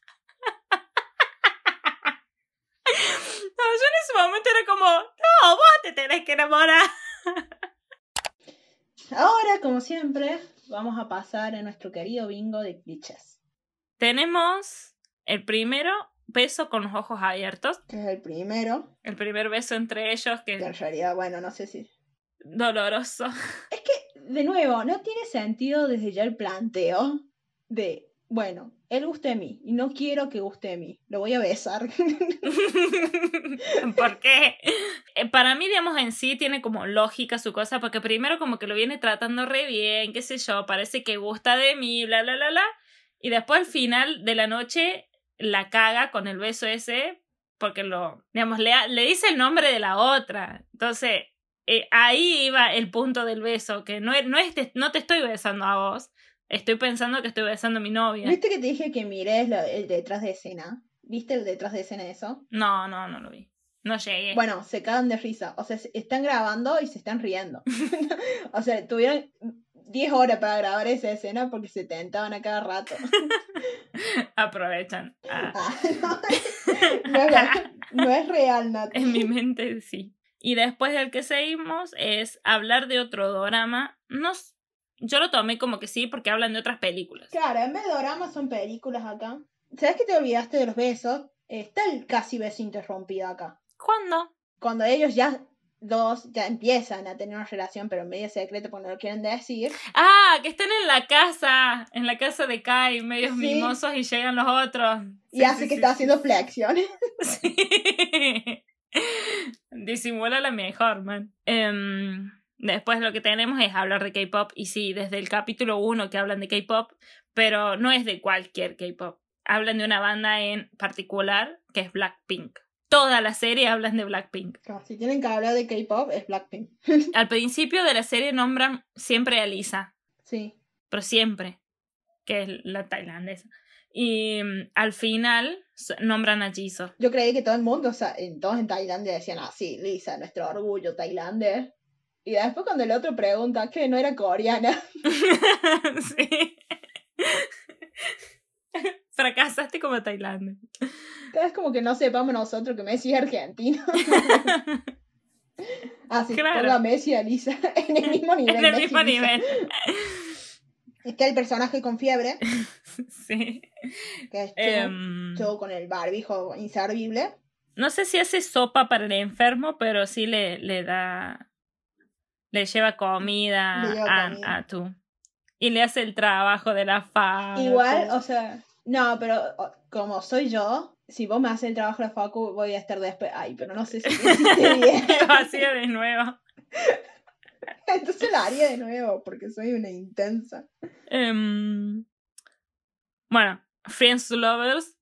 No, yo en ese momento era como, no, vos te tenés que enamorar. Ahora, como siempre, vamos a pasar a nuestro querido bingo de clichés. Tenemos el primero beso con los ojos abiertos. Que es el primero. El primer beso entre ellos, que Que en realidad, bueno, no sé si. doloroso. Es que, de nuevo, no tiene sentido desde ya el planteo de, bueno, él gusta de mí y no quiero que guste de mí. Lo voy a besar. [LAUGHS] ¿Por qué? Eh, Para mí, digamos, en sí tiene como lógica su cosa, porque primero como que lo viene tratando re bien, qué sé yo, parece que gusta de mí, bla, bla, bla, bla. Y después al final de la noche la caga con el beso ese, porque lo, digamos, le, le dice el nombre de la otra. Entonces, eh, ahí iba el punto del beso, que no, es- no, es no te estoy besando a vos, estoy pensando que estoy besando a mi novia. ¿Viste que te dije que mires lo- el detrás de escena? ¿Viste el detrás de escena de eso? No, no, no lo vi. No llegué. Bueno, se cagan de risa. O sea, se- están grabando y se están riendo. [LAUGHS] o sea, tuvieron 10 horas para grabar esa escena porque se tentaban a cada rato. [LAUGHS] Aprovechan. Ah, Ah, no, no es, no es real, Nat. en mi mente sí. Y después del que seguimos es hablar de otro drama. No, yo lo tomé como que sí porque hablan de otras películas. Claro, en vez de doramas son películas acá. ¿Sabes que te olvidaste de los besos? Está el casi beso interrumpido acá. ¿Cuándo? Cuando ellos ya dos ya empiezan a tener una relación, pero medio secreto porque no lo quieren decir. Ah, que están en la casa, en la casa de Kai, medios Sí. mimosos y llegan los otros. Y hace sí, que está haciendo flexiones. [LAUGHS] [LAUGHS] Sí. Disimula la mejor, man. Em, después lo que tenemos es hablar de K-pop. Y sí, desde el capítulo 1 que hablan de K-pop, pero no es de cualquier K-pop. Hablan de una banda en particular que es Blackpink. Toda la serie hablan de Blackpink. Como si tienen que hablar de K-pop, es Blackpink. [LAUGHS] Al principio de la serie nombran siempre a Lisa, Sí. pero siempre, que es la tailandesa. Y mm, al final nombran a Jisoo. Yo creí que todo el mundo, o sea, todos en Tailandia decían, ah, sí, Lisa, nuestro orgullo tailandés. Y después cuando el otro pregunta que no era coreana, [LAUGHS] [LAUGHS] sí. Fracasaste como Tailandia. es como que no sepamos nosotros que Messi es argentino. [LAUGHS] ah, sí, Claro. ponga a Messi y a Lisa en el mismo nivel. en el Messi mismo nivel. Está el personaje con fiebre, sí. que es Em, Chu con el barbijo inservible. no sé si hace sopa para el enfermo, pero sí le, le da. Le lleva comida, Le lleva a, comida. a tú. Y le hace el trabajo de la fa. Igual, o sea, no, pero como soy yo, si vos me haces el trabajo de la facu, voy a estar después. Ay, pero no sé si lo hiciste [LAUGHS] bien. Lo hacía de nuevo. [LAUGHS] Entonces lo haría de nuevo, porque soy una intensa. Em, bueno, Friends to Lovers.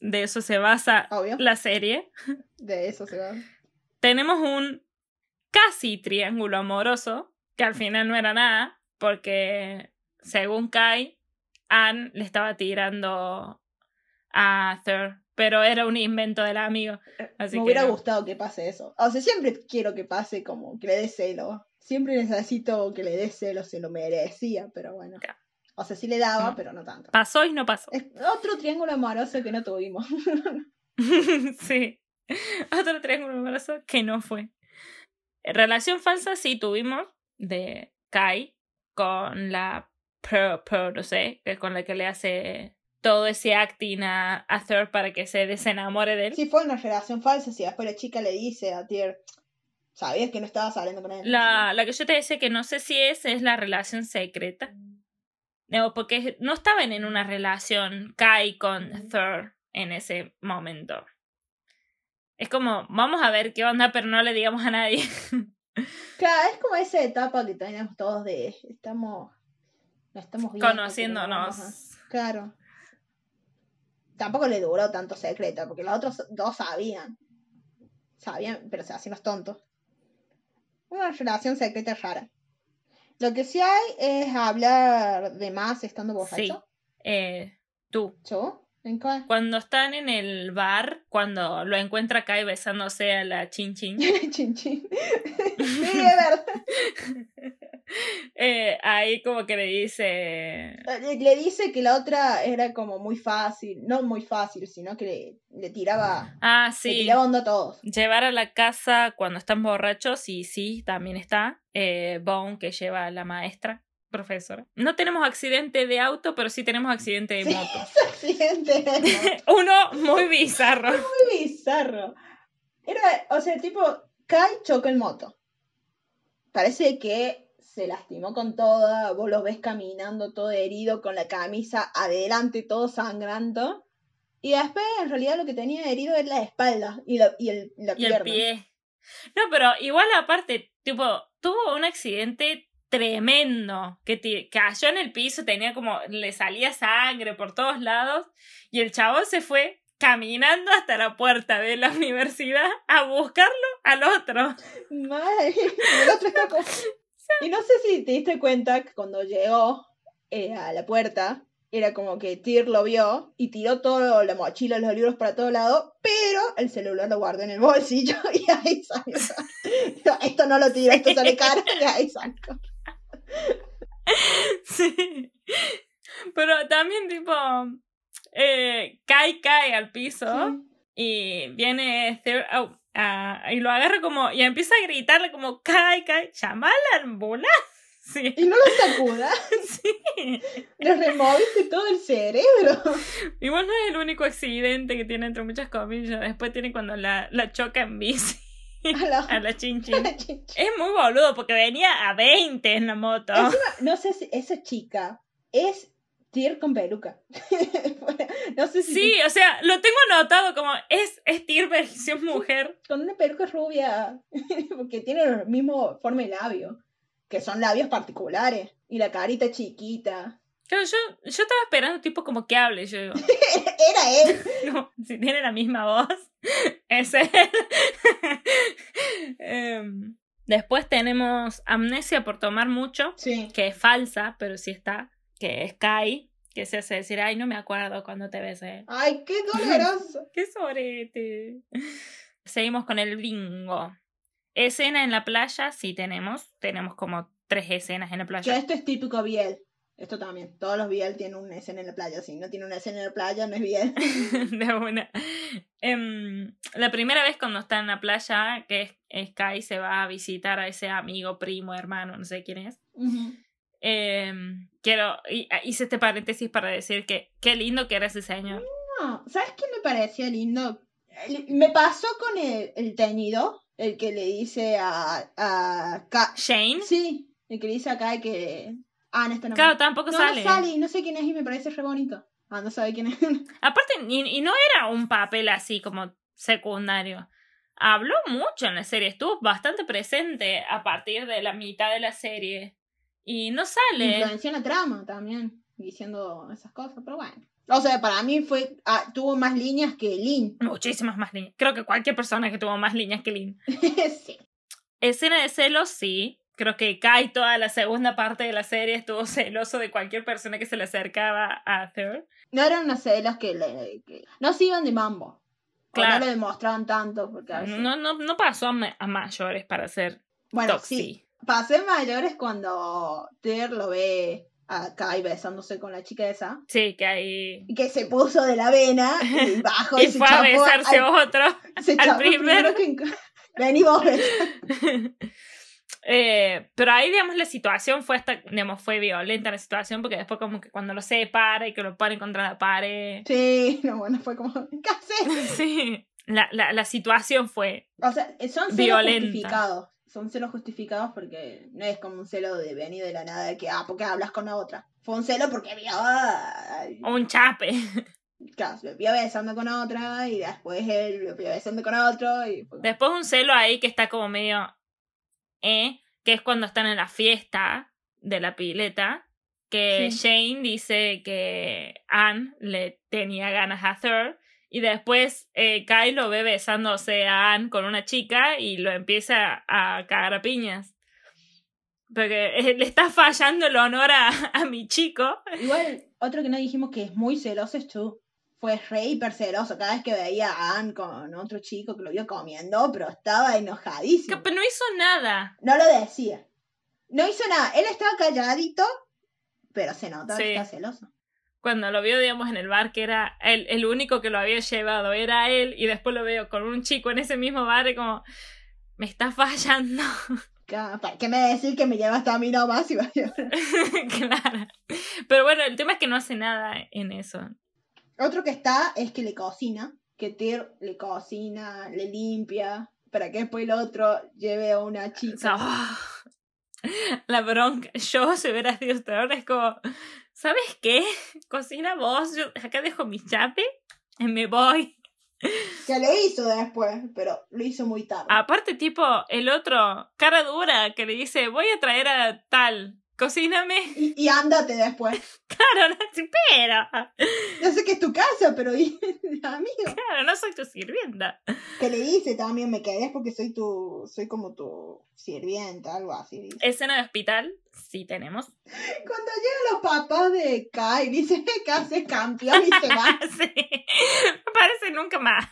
De eso se basa Obvio. la serie. De eso se va. tenemos un casi triángulo amoroso, que al final no era nada, porque según Kai, Anne le estaba tirando a Thur, pero era un invento del amigo. Así me que hubiera no. gustado que pase eso. O sea, siempre quiero que pase como que le dé celo. Siempre necesito que le dé celo, se lo merecía, pero bueno. Claro. O sea, sí le daba, No. pero no tanto. Pasó y no pasó. Es otro triángulo amoroso que no tuvimos. [LAUGHS] [LAUGHS] sí. Otro triángulo amoroso que no fue. Relación falsa sí tuvimos de Kai con la pro, pro, no sé, con la que le hace todo ese acting a, a Thor para que se desenamore de él. Sí fue una relación falsa, si después la chica le dice a Tier, ¿sabías que no estaba saliendo con él? La, la que yo te decía que no sé si es, es la relación secreta. No, porque no estaban en una relación Kai con Thor en ese momento. Es como, vamos a ver qué onda, pero no le digamos a nadie. [LAUGHS] Claro, es como esa etapa que tenemos todos de, estamos, nos estamos viendo, Conociéndonos. no. Claro. Tampoco le duró tanto secreto, porque los otros dos sabían. Sabían, pero se hacían los tontos. Una relación secreta rara. Lo que sí hay es hablar de más estando Sí. borracho. Eh, tú. ¿Yo? ¿En cuál? Cuando están en el bar, cuando lo encuentra Kai besándose a la chin chin, [LAUGHS] chin chin. sí, es verdad. [LAUGHS] eh, ahí como que le dice... Le, le dice que la otra era como muy fácil. No muy fácil, sino que le, le tiraba. Ah, Le sí. tiraba onda a todos. Llevar a la casa cuando están borrachos, y sí, también está. Eh, Bone, que lleva a la maestra, profesora. No tenemos accidente de auto, pero sí tenemos accidente de Sí, moto. [LAUGHS] era [LAUGHS] Uno muy bizarro. muy bizarro. Era, o sea, tipo, Kai choca en moto. Parece que se lastimó con toda. Vos lo ves caminando todo herido, con la camisa adelante, todo sangrando. Y después, en realidad, lo que tenía herido era la espalda y la, y el, la Y pierna. el pie. No, pero igual aparte, tipo, tuvo un accidente tremendo, que cayó en el piso, tenía como, le salía sangre por todos lados, y el chabón se fue caminando hasta la puerta de la [LAUGHS] universidad a buscarlo al otro. Madre, el otro está como- Y no sé si te diste cuenta que cuando llegó eh, a la puerta, era como que Tyr lo vio y tiró todo, la mochila, los libros para todo lado, pero el celular lo guardó en el bolsillo [LAUGHS] y ahí salió. [LAUGHS] Esto no lo tiro, esto sale caro y ahí salió. [LAUGHS] Sí. Pero también, tipo, eh, Kai cae al piso y viene a- y lo agarra como, y empieza a gritarle como, Kai, Kai, llama a la ambulancia. [LAUGHS] Y no lo sacuda, [LAUGHS] Sí. le removiste todo el cerebro. Igual no es el único accidente que tiene entre muchas comillas. Después tiene cuando la, la choca en bici A la- [LAUGHS] a la [LAUGHS] la chincha. Es muy boludo porque venía a 20 en la moto. Encima, no sé si esa chica es Tyr con peluca. [LAUGHS] no sé si Sí, o sea, lo tengo anotado como es, es Tyr versión mujer. con una peluca rubia, porque tiene el mismo forma de labio, que son labios particulares, y la carita chiquita. Claro, yo, yo estaba esperando tipo como que hable. Yo digo, [LAUGHS] Era él. [LAUGHS] no, si tiene la misma voz, [LAUGHS] es él. Em, después tenemos Amnesia por tomar mucho, Sí. que es falsa, pero sí está, que es Kai, que se hace decir, ay, no me acuerdo cuando te besé. Ay, qué doloroso. ¡Qué sorete! Seguimos con el bingo. Escena en la playa, sí tenemos. Tenemos como tres escenas en la que playa. esto es típico Biel. Esto también. Todos los Biel tienen una escena en la playa. Si no tiene una escena en la playa, no es Biel. [LAUGHS] de una. Em, la primera vez cuando está en la playa, que es, Sky se va a visitar a ese amigo, primo, hermano, no sé quién es. Em, quiero, y, hice este paréntesis para decir que qué lindo que era ese señor. No, ¿sabes qué me parecía lindo? Me pasó con el, el teñido, el que le dice a, a Ka- Shane, Sí, el que le dice acá que Ana está claro, enamorada. tampoco no, sale. no sale, y no sé quién es y me parece re bonito. Ah, no sabe quién es. [LAUGHS] Aparte, y, y no era un papel así como secundario. Habló mucho en la serie, estuvo bastante presente a partir de la mitad de la serie. Y no sale. Influenció en la trama también, diciendo esas cosas, pero bueno. O sea, para mí fue ah, tuvo más líneas que Lin. Muchísimas más líneas. Creo que cualquier persona que tuvo más líneas que Lynn. [LAUGHS] sí. Escena de celos, sí. Creo que Kai toda la segunda parte de la serie estuvo [LAUGHS] celoso de cualquier persona que se le acercaba a Thor. No eran unos celos que, le, que no se iban de mambo. Claro. Claro. no lo demostraban tanto. Porque a veces- No, no, no pasó a, ma- a mayores para ser bueno, Toxi. sí. Pasé mayores cuando Ter lo ve a Kai besándose con la chica esa. Sí, que ahí. Que se puso de la vena y [LAUGHS] bajó y, Y se fue a besarse al- otro. se al primero. primero que... [LAUGHS] Vení vos. Eh, pero ahí, digamos, la situación fue hasta, digamos, fue violenta la situación porque después como que cuando lo separa y que lo ponen contra la pared. Sí, [LAUGHS] no, bueno, fue como, [LAUGHS] ¿qué haces? [LAUGHS] Sí. La, la, la situación fue. O sea, son celos Violenta. justificados. Son celos justificados porque no es como un celo de venir de la nada de que, ah, ¿por qué hablas con la otra? Fue un celo porque vio, ah, Un chape. claro, lo vio besando con otra y después él lo vio besando con otro y fue- Después un celo ahí que está como medio. ¿Eh? Que es cuando están en la fiesta de la pileta. Que Sí. Shane dice que Anne le tenía ganas a Thor. Y después eh, Kai lo ve besándose a Anne con una chica y lo empieza a cagar a piñas. Porque [LAUGHS] le está fallando el honor a, a mi chico. Igual, otro que no dijimos que es muy celoso es tú. Fue re hiper celoso cada vez que veía a Anne con otro chico que lo vio comiendo, pero estaba Que, enojadísimo. pero no hizo nada. No lo decía. No hizo nada. Él estaba calladito, pero se nota Sí. que está celoso. cuando lo vio, digamos, en el bar, que era el, el único que lo había llevado, era él, y después lo veo con un chico en ese mismo bar y como, me está fallando. [LAUGHS] ¿Para qué me decir que me llevas a mí nomás [LAUGHS] y va a llorar? [LAUGHS] claro. Pero bueno, el tema es que no hace nada en eso. Otro que está es que le cocina, que Tyr le cocina, le limpia, para que después el otro lleve a una O chica. sea, oh, [LAUGHS] la bronca. Yo, si hubiera sido peor, es como, ¿sabes qué? [LAUGHS] Cocina vos, yo acá dejo mi chape y me voy. [LAUGHS] Que lo hizo después, pero lo hizo muy tarde. Aparte, tipo, el otro, cara dura, que le dice, voy a traer a tal. Cocíname. Y, y ándate después. [LAUGHS] Claro, no, espera. Yo sé que es tu casa, pero [LAUGHS] amigo. Claro, no soy tu sirvienta. Que le dice también, me querés porque soy tu, soy como tu sirvienta, algo así. Escena de hospital, sí tenemos. Cuando llegan los papás de Kai, dice que hace campeón y se [LAUGHS] va. sí. Me parece nunca más.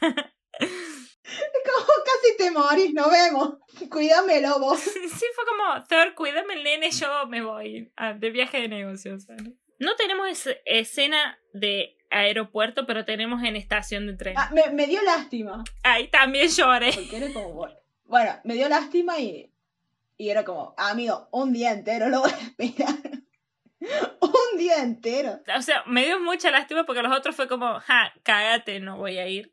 [LAUGHS] Como casi te morís, nos vemos. Cuídamelo vos. [LAUGHS] Sí, fue como, Thor, cuídame el nene, yo me voy ah, de viaje de negocios. No tenemos es- escena de aeropuerto, pero tenemos en estación de tren. Ah, me, me dio lástima. Ahí también lloré. Porque era como, bueno, bueno, me dio lástima y, y era como, amigo, un día entero lo voy a esperar. [LAUGHS] un día entero. O sea, me dio mucha lástima porque los otros fue como, ja, cágate, no voy a ir.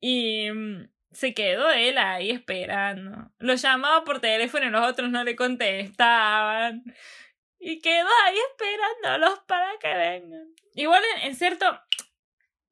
Y mm, se quedó él ahí esperando. Lo llamaba por teléfono y los otros no le contestaban. Y quedó ahí esperándolos para que vengan. Igual en, en cierto,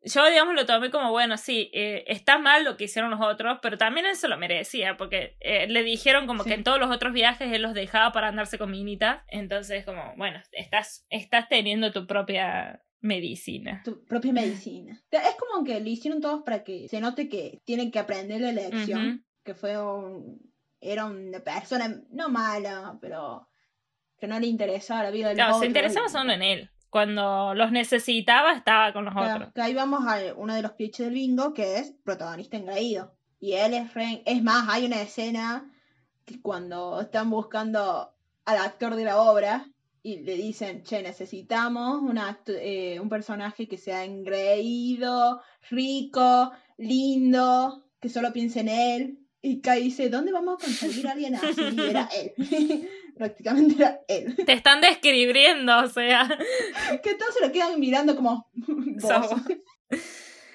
yo digamos lo tomé como, bueno, sí, eh, está mal lo que hicieron los otros, pero también él se lo merecía, porque eh, le dijeron como Sí. que en todos los otros viajes él los dejaba para andarse con minita. Entonces, como, bueno, estás, estás teniendo tu propia medicina. Tu propia medicina. Es como que lo hicieron todos para que se note que tienen que aprender la lección. Que fue un, era una persona, no mala, pero que no le interesaba la vida de los Claro, se interesaba solo en él. Cuando los necesitaba, estaba con los Claro, otros. que ahí vamos a uno de los pitches del bingo, que es protagonista engreído. Y él es re... Es más, hay una escena que cuando están buscando al actor de la obra y le dicen, che, necesitamos un, acto- eh, un personaje que sea engreído, rico, lindo, que solo piense en él. Y Kai dice, ¿dónde vamos a conseguir a alguien así? Y era [LAUGHS] él. [LAUGHS] Prácticamente era él. Te están describiendo, o sea. [LAUGHS] que todos se lo quedan mirando como... vos.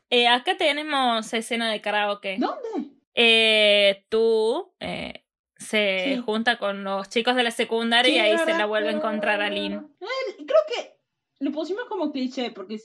Eh, acá tenemos escena de karaoke. ¿Dónde? Eh, tú eh, se Sí. junta con los chicos de la secundaria y Sí, ahí se la vuelve a encontrar a Lynn. Creo que lo pusimos como cliché porque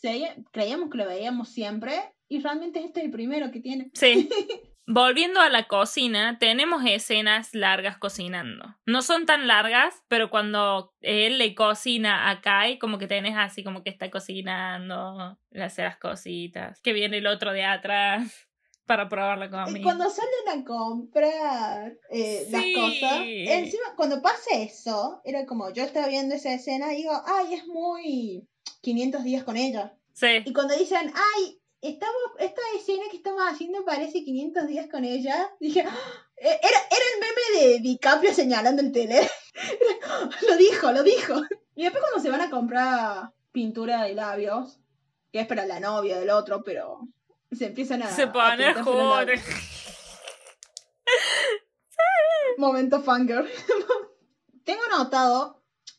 creíamos que lo veíamos siempre y realmente este es el primero que tiene. Sí. [LAUGHS] Volviendo a la cocina, tenemos escenas largas cocinando. No son tan largas, pero cuando él le cocina a Kai, como que tenés así como que está cocinando, le hace las cositas, que viene el otro de atrás para probar la Y comida. cuando salen a comprar eh, las cosas, encima cuando pasa eso, era como yo estaba viendo esa escena y digo, ay, es muy 500 días con ella. Sí. Y cuando dicen, ay, estamos, esta escena que estamos haciendo parece 500 días con ella, dije, "Ah", era, era el meme de DiCaprio señalando el tele. [LAUGHS] Lo dijo, lo dijo. Y después cuando se van a comprar pintura de labios, que es para la novia del otro, pero se empiezan a... Se a pone pintarse los joder. [LAUGHS] Momento fangirl. [LAUGHS] Tengo anotado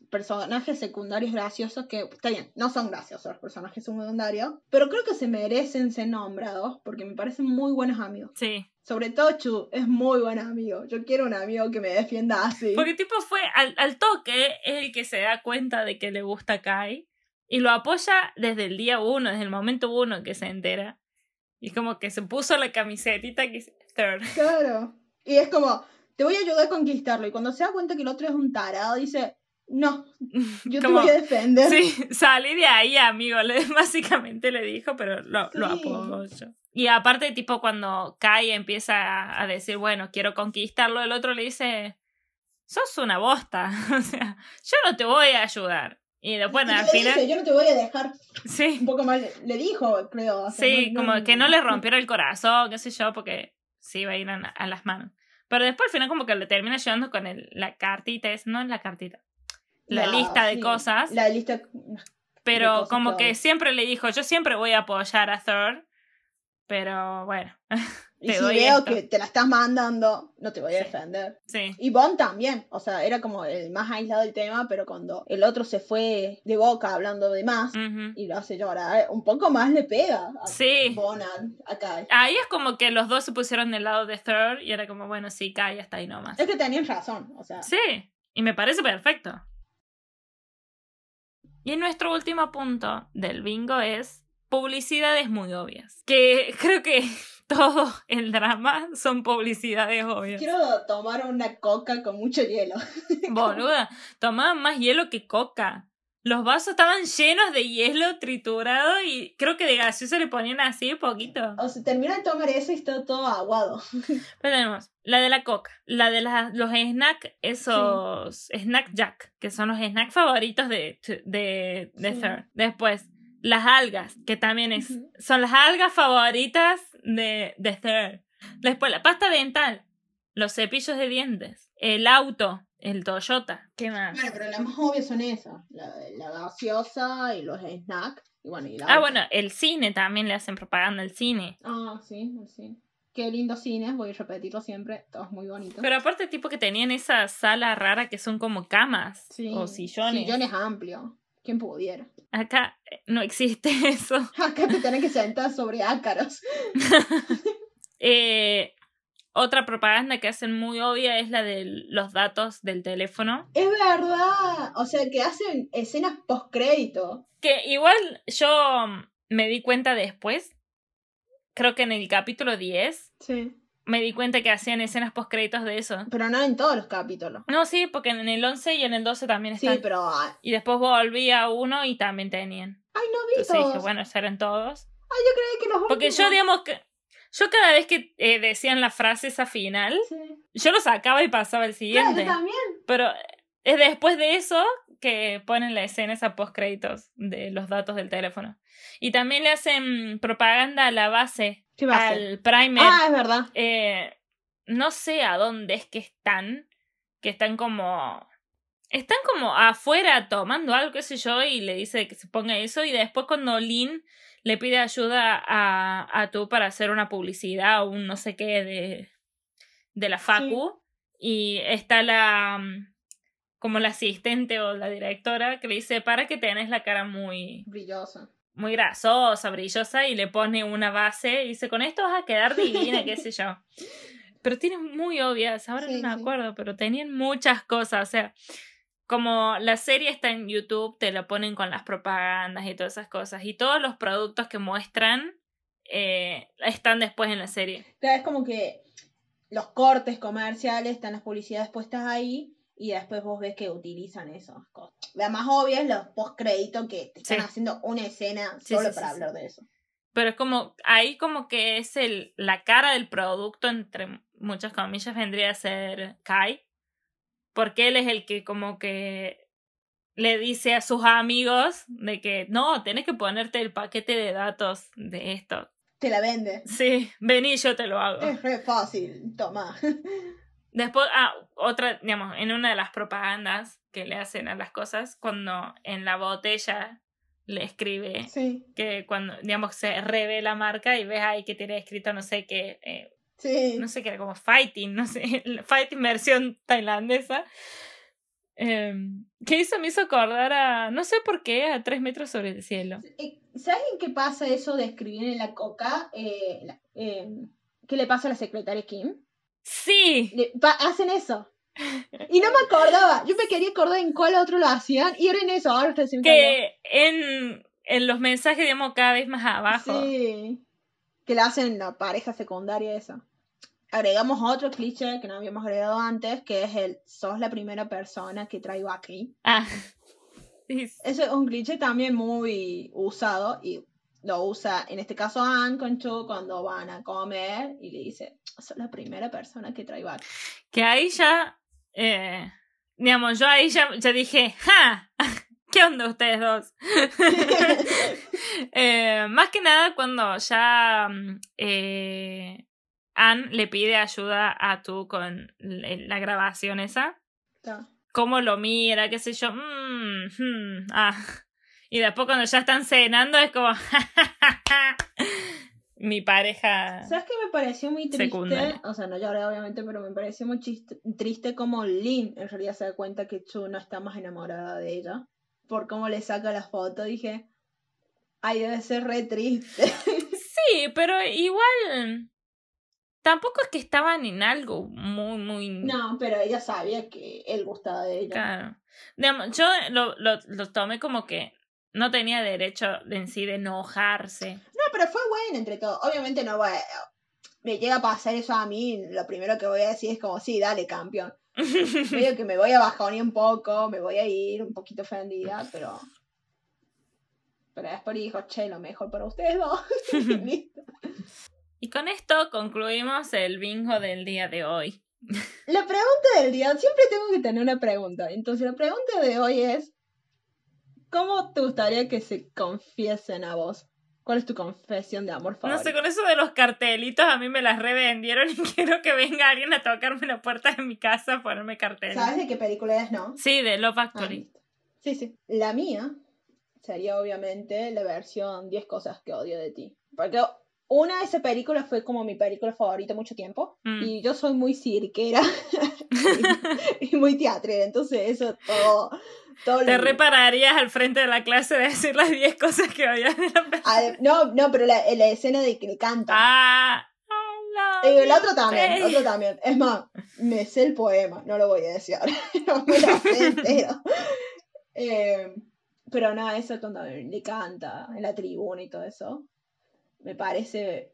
personajes secundarios graciosos que, está bien, no son graciosos los personajes secundarios, pero creo que se merecen ser nombrados porque me parecen muy buenos amigos. Sí. Sobre todo Chu, es muy buen amigo. Yo quiero un amigo que me defienda así. Porque tipo fue al, al toque, es el que se da cuenta de que le gusta Kai y lo apoya desde el día uno, desde el momento uno que se entera. Y como que se puso la camisetita que dice third. [LAUGHS] Claro. Y es como, te voy a ayudar a conquistarlo. Y cuando se da cuenta que el otro es un tarado, dice, no, yo te Como, voy a defender. Sí, salí de ahí, amigo. Le, [LAUGHS] básicamente le dijo, pero lo, lo Sí. apoyo. Y aparte, tipo, cuando Kai empieza a, a decir, bueno, quiero conquistarlo, el otro le dice, sos una bosta. [LAUGHS] o sea, yo no te voy a ayudar. Y después, Y al final, dice, yo no te voy a dejar. sí, Un poco más, le dijo, creo. o sea, sí, no- como que no le rompiera el corazón, qué sé yo, porque sí iba a ir a, a las manos. Pero después al final como que le termina ayudando con el, la cartita, es, no la cartita, la No, lista de sí, cosas. La lista. Pero cosas como que siempre le dijo, yo siempre voy a apoyar a Thor. Pero bueno, [LAUGHS] Y si veo esto. que te la estás mandando, no te voy a Sí. defender. sí. Y Bond también, o sea, era como el más aislado del tema, pero cuando el otro se fue de boca hablando de más y lo hace llorar, un poco más le pega a Sí. Bond acá. Ahí es como que los dos se pusieron del lado de Thor y era como, bueno, sí, Kai hasta ahí nomás. Es que tenían razón, o sea. Sí, y me parece perfecto. Y nuestro último punto del bingo es publicidades muy obvias. Que creo que [LAUGHS] todo el drama son publicidades obvias. Quiero tomar una coca con mucho hielo. [LAUGHS] Boluda, tomaban más hielo que coca. Los vasos estaban llenos de hielo triturado y creo que de gaseosa le ponían así poquito. O sea, termina de tomar eso y está todo aguado. [LAUGHS] Pero tenemos la de la coca, la de la- los snacks, esos snack jack, que son los snacks favoritos de, de, de Sí. Third. Después, las algas, que también es, son las algas favoritas de, de Third. Después, la pasta dental, los cepillos de dientes, el auto, el Toyota, ¿qué más? Bueno, pero las más obvias son esas. La, la gaseosa y los snacks. Y bueno, y la Ah, otra. bueno, el cine también le hacen propaganda al cine. Ah, sí, sí. Qué lindo cine, voy a repetirlo siempre. Todos muy bonitos. Pero aparte, tipo que tenían esa sala rara que son como camas Sí, o sillones. Sillones amplios. ¿Quién pudiera? Acá eh, no existe [LAUGHS] eso. Acá te tenés que sentar sobre ácaros. [LAUGHS] Eh, otra propaganda que hacen muy obvia es la de los datos del teléfono. Es verdad. O sea, que hacen escenas post-crédito. Que igual yo mm, me di cuenta después, creo que en el capítulo 10, Sí. Me di cuenta que hacían escenas post créditos de eso. Pero no en todos los capítulos. No, sí, porque en el 11 y en el 12 también Sí, están. pero. Ay, Y después volví a uno y también tenían. no vi Entonces todos. dije, bueno, eran todos. Ay, yo creí que los Porque yo, digamos que. Yo cada vez que eh, decían la frase esa final, Sí. yo lo sacaba y pasaba Claro, siguiente. yo también. Pero es después de eso que ponen la escena esa post créditos de los datos del teléfono. Y también le hacen propaganda a la base, ¿Qué va a hacer? al primer. Ah, es verdad. Eh, no sé a dónde es que están, que están como... Están como afuera tomando algo, qué sé yo, y le dice que se ponga eso. Y después cuando Lynn le pide ayuda a, a tú para hacer una publicidad o un no sé qué de, de la Facu, y está la... mm, como la asistente o la directora que le dice, para que tenés la cara muy, Brillosa. Muy grasosa, brillosa, y le pone una base y dice, con esto vas a quedar divina, qué sé yo. [LAUGHS] Pero tienen muy obvias, ahora Sí, no me sí. acuerdo, pero tenían muchas cosas, o sea, como la serie está en YouTube, te la ponen con las propagandas y todas esas cosas, y todos los productos que muestran eh, están después en la serie. Claro, es como que los cortes comerciales están las publicidades puestas ahí y después vos ves que utilizan esas cosas. La más obvia es los post-crédito que te están Sí. haciendo una escena Sí, solo sí, para hablar de eso. Pero es como, ahí como que es el, la cara del producto, entre muchas comillas, vendría a ser Kai. Porque él es el que como que le dice a sus amigos de que no, tenés que ponerte el paquete de datos de esto. Te la vende. Sí, vení, yo te lo hago. Es re fácil, toma. [LAUGHS] Después, ah, otra, digamos, en una de las propagandas que le hacen a las cosas, cuando en la botella le escribe Sí, que cuando, digamos, se revela la marca y ves ahí que tiene escrito no sé qué, eh, sí. no sé qué era como fighting, no sé, [LAUGHS] fighting versión tailandesa. Eh, que eso me hizo acordar a, no sé por qué, a tres metros sobre el cielo. Eh, ¿Sabes en qué pasa eso de escribir en la coca? Eh, eh, ¿Qué le pasa a la secretaria Kim? Sí, Le- pa- hacen eso. Y no me acordaba. Yo me quería acordar en cuál otro lo hacían. Y era en eso. Ahora recién cayó. que en, en los mensajes, digamos, cada vez más abajo. Sí. Que le hacen la pareja secundaria esa. Agregamos otro cliché que no habíamos agregado antes, que es el sos la primera persona que traigo aquí. Ah, [LAUGHS] sí, Eso es un cliché también muy usado y lo usa en este caso Anne con Chu cuando van a comer y le dice, sos la primera persona que traigo aquí. que ahí ya, eh, digamos, yo ahí ya, ya dije, ¡ja! ¿Qué onda ustedes dos? [LAUGHS] Eh, más que nada cuando ya mm, eh, Anne le pide ayuda a tú con la grabación esa. Cómo lo mira, qué sé yo. mm, hmm, ah. Y después cuando ya están cenando es como... [LAUGHS] Mi pareja... ¿Sabes qué me pareció muy triste? Secundaria. O sea, no lloré obviamente, pero me pareció muy chiste- triste como Lynn en realidad se da cuenta que Chu no está más enamorada de ella. Por cómo le saca la foto, dije, ay, debe ser re triste. [LAUGHS] Sí, pero igual... Tampoco es que estaban en algo muy, muy... no, pero ella sabía que él gustaba de ella. Claro. Yo lo, lo, lo tomé como que no tenía derecho de en sí de enojarse. No, pero fue bueno entre todo. Obviamente no voy a- Me llega a pasar eso a mí, lo primero que voy a decir es como, sí, dale, campeón. [LAUGHS] Medio que me voy a bajonear un poco, me voy a ir un poquito ofendida, pero... Pero después dijo, che, lo mejor para ustedes dos. [LAUGHS] [LAUGHS] Listo. y con esto concluimos el bingo del día de hoy. La pregunta del día, siempre tengo que tener una pregunta. Entonces la pregunta de hoy es, ¿cómo te gustaría que se confiesen a vos? ¿Cuál es tu confesión de amor No favorita? sé, con eso de los cartelitos a mí me las revendieron y [LAUGHS] quiero que venga alguien a tocarme la puerta de mi casa a ponerme carteles. ¿Sabes de qué película es, no? Sí, de Love Ah, Actually. listo. sí, sí. La mía sería obviamente la versión 10 cosas que odio de ti. Porque una de esas películas fue como mi película favorita mucho tiempo. Mm. Y yo soy muy cirquera y, [LAUGHS] y muy teatrera. Entonces eso todo... todo Te lo- repararías al frente de la clase de decir las 10 cosas que odias de la película. Ah, no, no, pero la, la escena de que le canta. Ah, I love Eh, el otro también, babe. otro también. Es más, me sé el poema, no lo voy a decir ahora. [LAUGHS] no me lo sé entero. [LAUGHS] Eh, pero no, eso cuando le canta en la tribuna y todo eso, me parece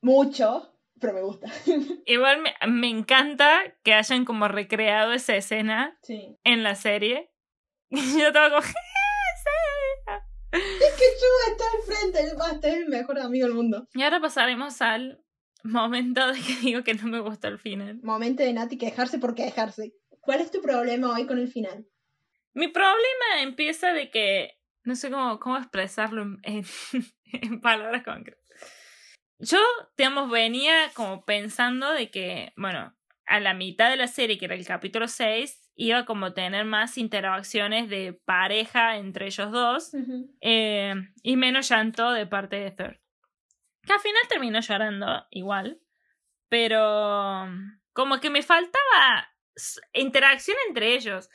mucho, pero me gusta. [LAUGHS] Igual me, me encanta que hayan como recreado esa escena sí. en la serie. [LAUGHS] Yo estaba como. Es que Chu está al frente, es más, es el mejor amigo del mundo. Y ahora pasaremos al momento de que digo que no me gustó el final. Momento de Nati quejarse por quejarse. ¿Cuál es tu problema hoy con el final? Mi problema empieza de que no sé cómo, cómo expresarlo en, en, [LAUGHS] en palabras concretas. Yo, digamos, venía como pensando de que, bueno, a la mitad de la serie, que era el capítulo 6, iba como a tener más interacciones de pareja entre ellos dos eh, y menos llanto de parte de Thor. Que al final terminó llorando igual, pero como que me faltaba interacción entre ellos.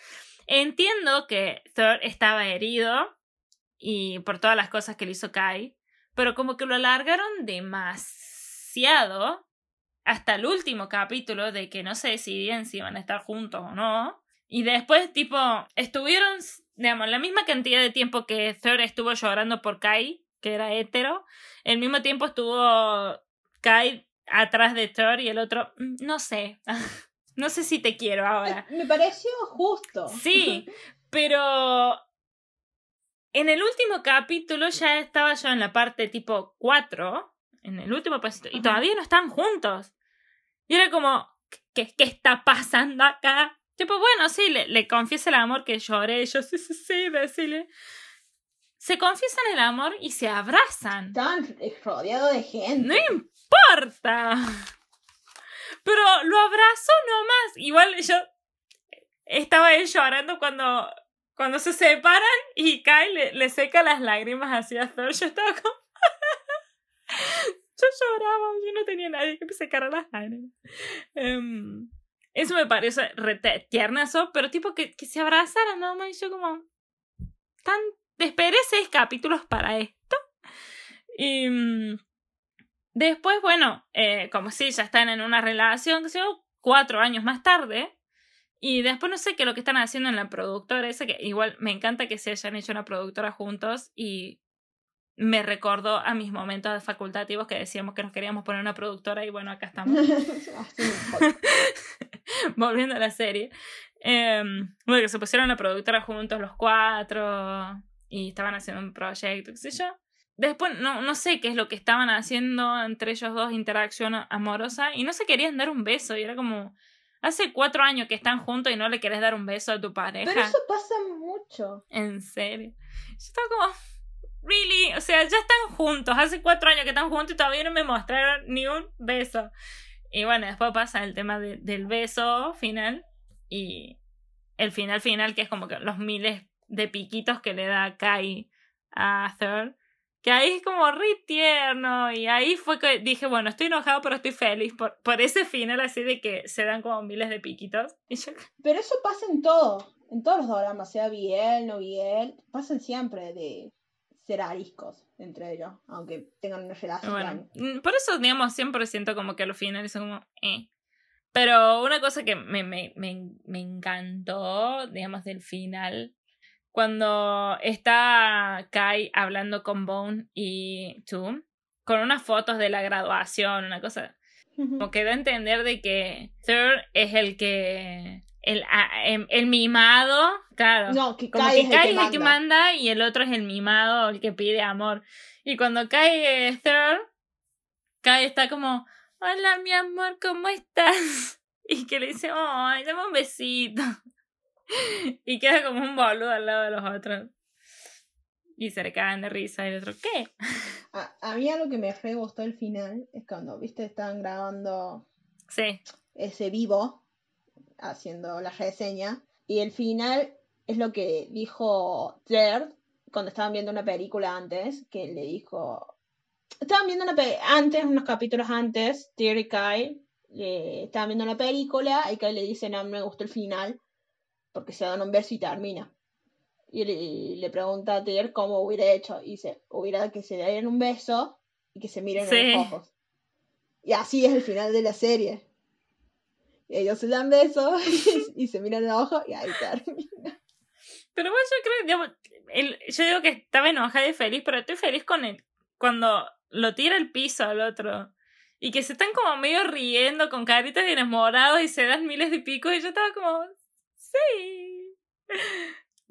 Entiendo que Thor estaba herido y por todas las cosas que le hizo Kai, pero como que lo alargaron demasiado hasta el último capítulo de que no se decidían si iban a estar juntos o no. Y después, tipo, estuvieron, digamos, la misma cantidad de tiempo que Thor estuvo llorando por Kai, que era hétero, el mismo tiempo estuvo Kai atrás de Thor y el otro, "Mm, no sé, [LAUGHS] no sé si te quiero ahora. [LAUGHS] Me pareció justo. Sí, [LAUGHS] pero en el último capítulo ya estaba yo en la parte tipo 4, en el último pasito, y todavía no están juntos. Y era como, ¿qué, qué está pasando acá? Tipo, bueno, sí, le, le confieso el amor que lloré, yo sí, sí, sí, decirle. Se confiesan el amor y se abrazan. Estaban rodeados de gente. No importa. Pero lo abrazó nomás. Igual yo estaba él llorando cuando, cuando se separan y Kai le, le seca las lágrimas hacia Thor. Yo estaba como... [LAUGHS] yo lloraba, yo no tenía nadie que me secara las lágrimas. Em, eso me parece re tiernazo, pero tipo que, que se abrazaran nomás y yo como... Tan... Esperé seis capítulos para esto. Y... mm, Después, bueno, eh, como si ya están en una relación, que cuatro años más tarde. Y después no sé qué es lo que están haciendo en la productora esa, que igual me encanta que se hayan hecho una productora juntos y me recordó a mis momentos facultativos que decíamos que nos queríamos poner una productora y bueno, acá estamos [LAUGHS] [LAUGHS] volviendo a la serie. Eh, bueno, que se pusieron la productora juntos los cuatro y estaban haciendo un proyecto, qué sé yo. Después, no, no sé qué es lo que estaban haciendo entre ellos dos, interacción amorosa, y no se querían dar un beso, y era como, hace cuatro años que están juntos y no le querés dar un beso a tu pareja. Pero eso pasa mucho. En serio. Yo estaba como, really, o sea, ya están juntos, hace cuatro años que están juntos y todavía no me mostraron ni un beso. Y bueno, después pasa el tema de- del beso final y el final final, que es como que los miles de piquitos que le da Kai a Thor. Que ahí es como re tierno. Y ahí fue que dije, bueno, estoy enojado, pero estoy feliz por, por ese final así de que se dan como miles de piquitos. Y yo, [LAUGHS] Pero eso pasa en todo. En todos los dramas, sea Biel, no Biel. Pasan siempre de ser ariscos entre ellos. Aunque tengan una relación. Bueno, mm, por eso, digamos, siempre siento como que los finales son como, eh. Pero una cosa que me, me, me, me encantó, digamos, del final, cuando está Kai hablando con Bone y Toom, con unas fotos de la graduación, una cosa, como que da a entender de que Third es el que el, a- em- el mimado, claro. No, que como Kai que es el Kai que es el que manda. y el otro es el mimado, el que pide amor. Y cuando cae eh, Third, Kai está como, hola mi amor, ¿cómo estás? [LAUGHS] Y que le dice, ay, dame un besito. [LAUGHS] Y queda como un boludo al lado de los otros. Y se le caen de risa y el otro, ¿qué? A, a mí algo que me re gustó el final es cuando, viste, estaban grabando Sí, ese vivo, haciendo la reseña, y el final es lo que dijo Jared cuando estaban viendo una película antes, que le dijo... Estaban viendo una antes, unos capítulos antes, Tyr y Kai le estaban viendo una película y Kai le dice, no, me gustó el final, porque se dan un beso y termina. Y le, le pregunta a Tyr cómo hubiera hecho, y dice, hubiera que se den un beso y que se miren Sí. en los ojos. Y así es el final de la serie. Y ellos se dan besos [LAUGHS] y, se miran en los ojos y ahí termina. Pero bueno, yo creo, digamos, el- yo digo que estaba enojada y feliz, pero estoy feliz con él. Cuando lo tira al piso al otro. Y que se están como medio riendo con caritas de enamorados y se dan miles de picos. Y yo estaba como, sí.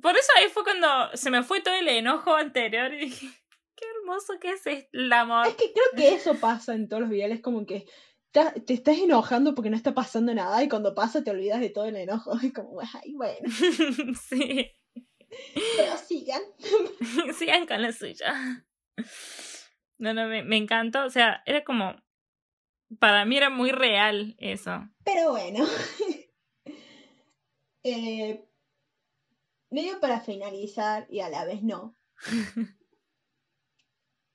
Por eso ahí fue cuando se me fue todo el enojo anterior y dije, qué hermoso que es el amor. Es que creo que eso pasa en todos los videos, como que te estás enojando porque no está pasando nada y cuando pasa te olvidas de todo el enojo. Es como, ay, bueno, [LAUGHS] sí, pero sigan. [LAUGHS] sigan con la suya. No, no, me, me encantó. O sea, era como, para mí era muy real eso. Pero bueno. Eh, medio para finalizar y a la vez no. [LAUGHS]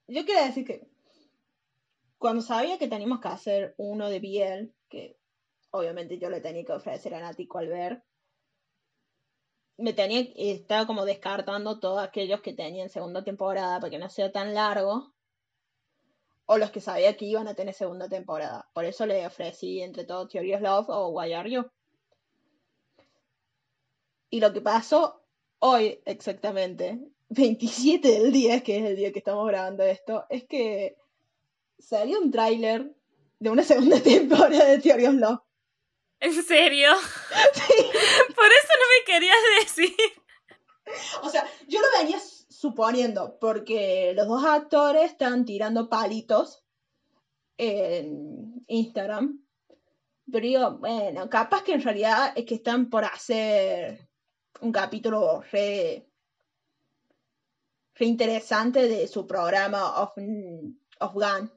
Yo quiero decir que cuando sabía que teníamos que hacer uno de Biel, que obviamente yo le tenía que ofrecer a Nati ver, me tenía, estaba como descartando todos aquellos que tenían segunda temporada para que no sea tan largo, o los que sabía que iban a tener segunda temporada. Por eso le ofrecí entre todo Theory of Love o Why Are You. Y lo que pasó hoy exactamente, [LAUGHS] 27 del 10, que es el día que estamos grabando esto, es que salió un tráiler de una [LAUGHS] segunda temporada de Theory of Love. ¿En serio? [LAUGHS] Por eso no me querías decir. O sea, yo lo venía suponiendo, porque los dos actores están tirando palitos en Instagram. Pero digo, bueno, capaz que en realidad es que están por hacer un capítulo re, re interesante de su programa Of, of Gun.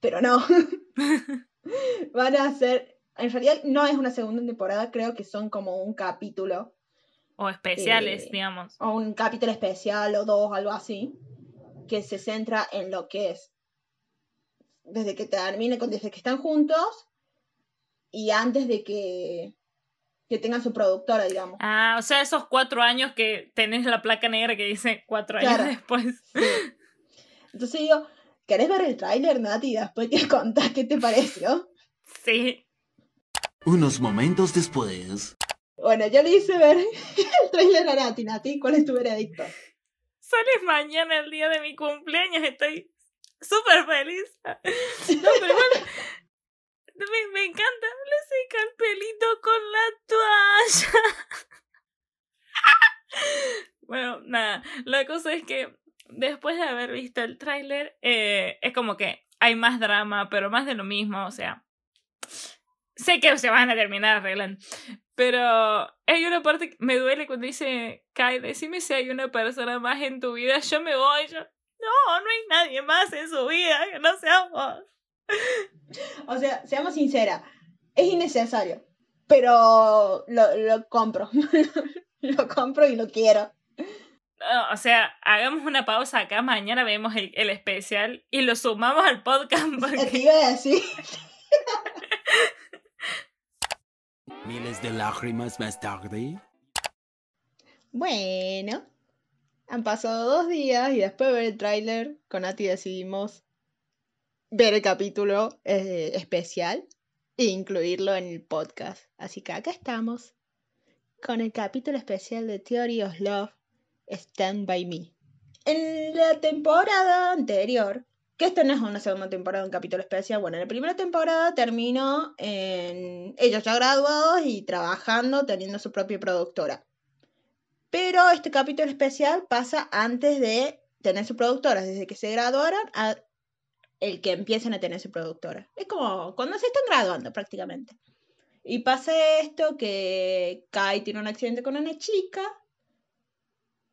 Pero no. [LAUGHS] [LAUGHS] Van a hacer. En realidad no es una segunda temporada, creo que son como un capítulo O especiales, Eh, digamos. o un capítulo especial o dos, algo así, que se centra en lo que es desde que termine, con- desde que están juntos y antes de que, que tengan su productora, digamos. Ah, o sea, esos cuatro años que tenés la placa negra que dice cuatro años Claro. después. Entonces digo, ¿querés ver el tráiler, Nati? Y después te [LAUGHS] contás qué te pareció. Sí. Unos momentos después. Bueno, yo le hice ver [LAUGHS] el tráiler a Nati. Nati, ¿cuál es tu veredicto? Sale mañana el día de mi cumpleaños, estoy súper feliz. No, pero igual me, encanta. Le seca el pelito con la toalla. [LAUGHS] Bueno, nada, la cosa es que después de haber visto el tráiler, eh, es como que hay más drama, pero más de lo mismo, o sea, sé que se van a terminar arreglando, pero hay una parte que me duele cuando dice, Kai, decime si hay una persona más en tu vida, yo me voy, yo, no, no hay nadie más en su vida, que no sea vos. [LAUGHS] O sea, seamos sinceras, es innecesario, pero lo, lo compro. [LAUGHS] lo compro y lo quiero. No, o sea, hagamos una pausa acá, mañana vemos el, el especial y lo sumamos al podcast [LAUGHS] Te porque iba a decir. Miles de lágrimas más tarde. Bueno, han pasado dos días y después de ver el tráiler, con Nati decidimos ver el capítulo eh, especial e incluirlo en el podcast. Así que acá estamos, con el capítulo especial de Theory of Love, Stand By Me. En la temporada anterior, que esto no es una segunda temporada, un capítulo especial, bueno, en la primera temporada terminó en ellos ya graduados y trabajando, teniendo su propia productora. Pero este capítulo especial pasa antes de tener su productora, desde que se graduaron a el que empiecen a tener su productora. Es como cuando se están graduando prácticamente. Y pasa esto que Kai tiene un accidente con una chica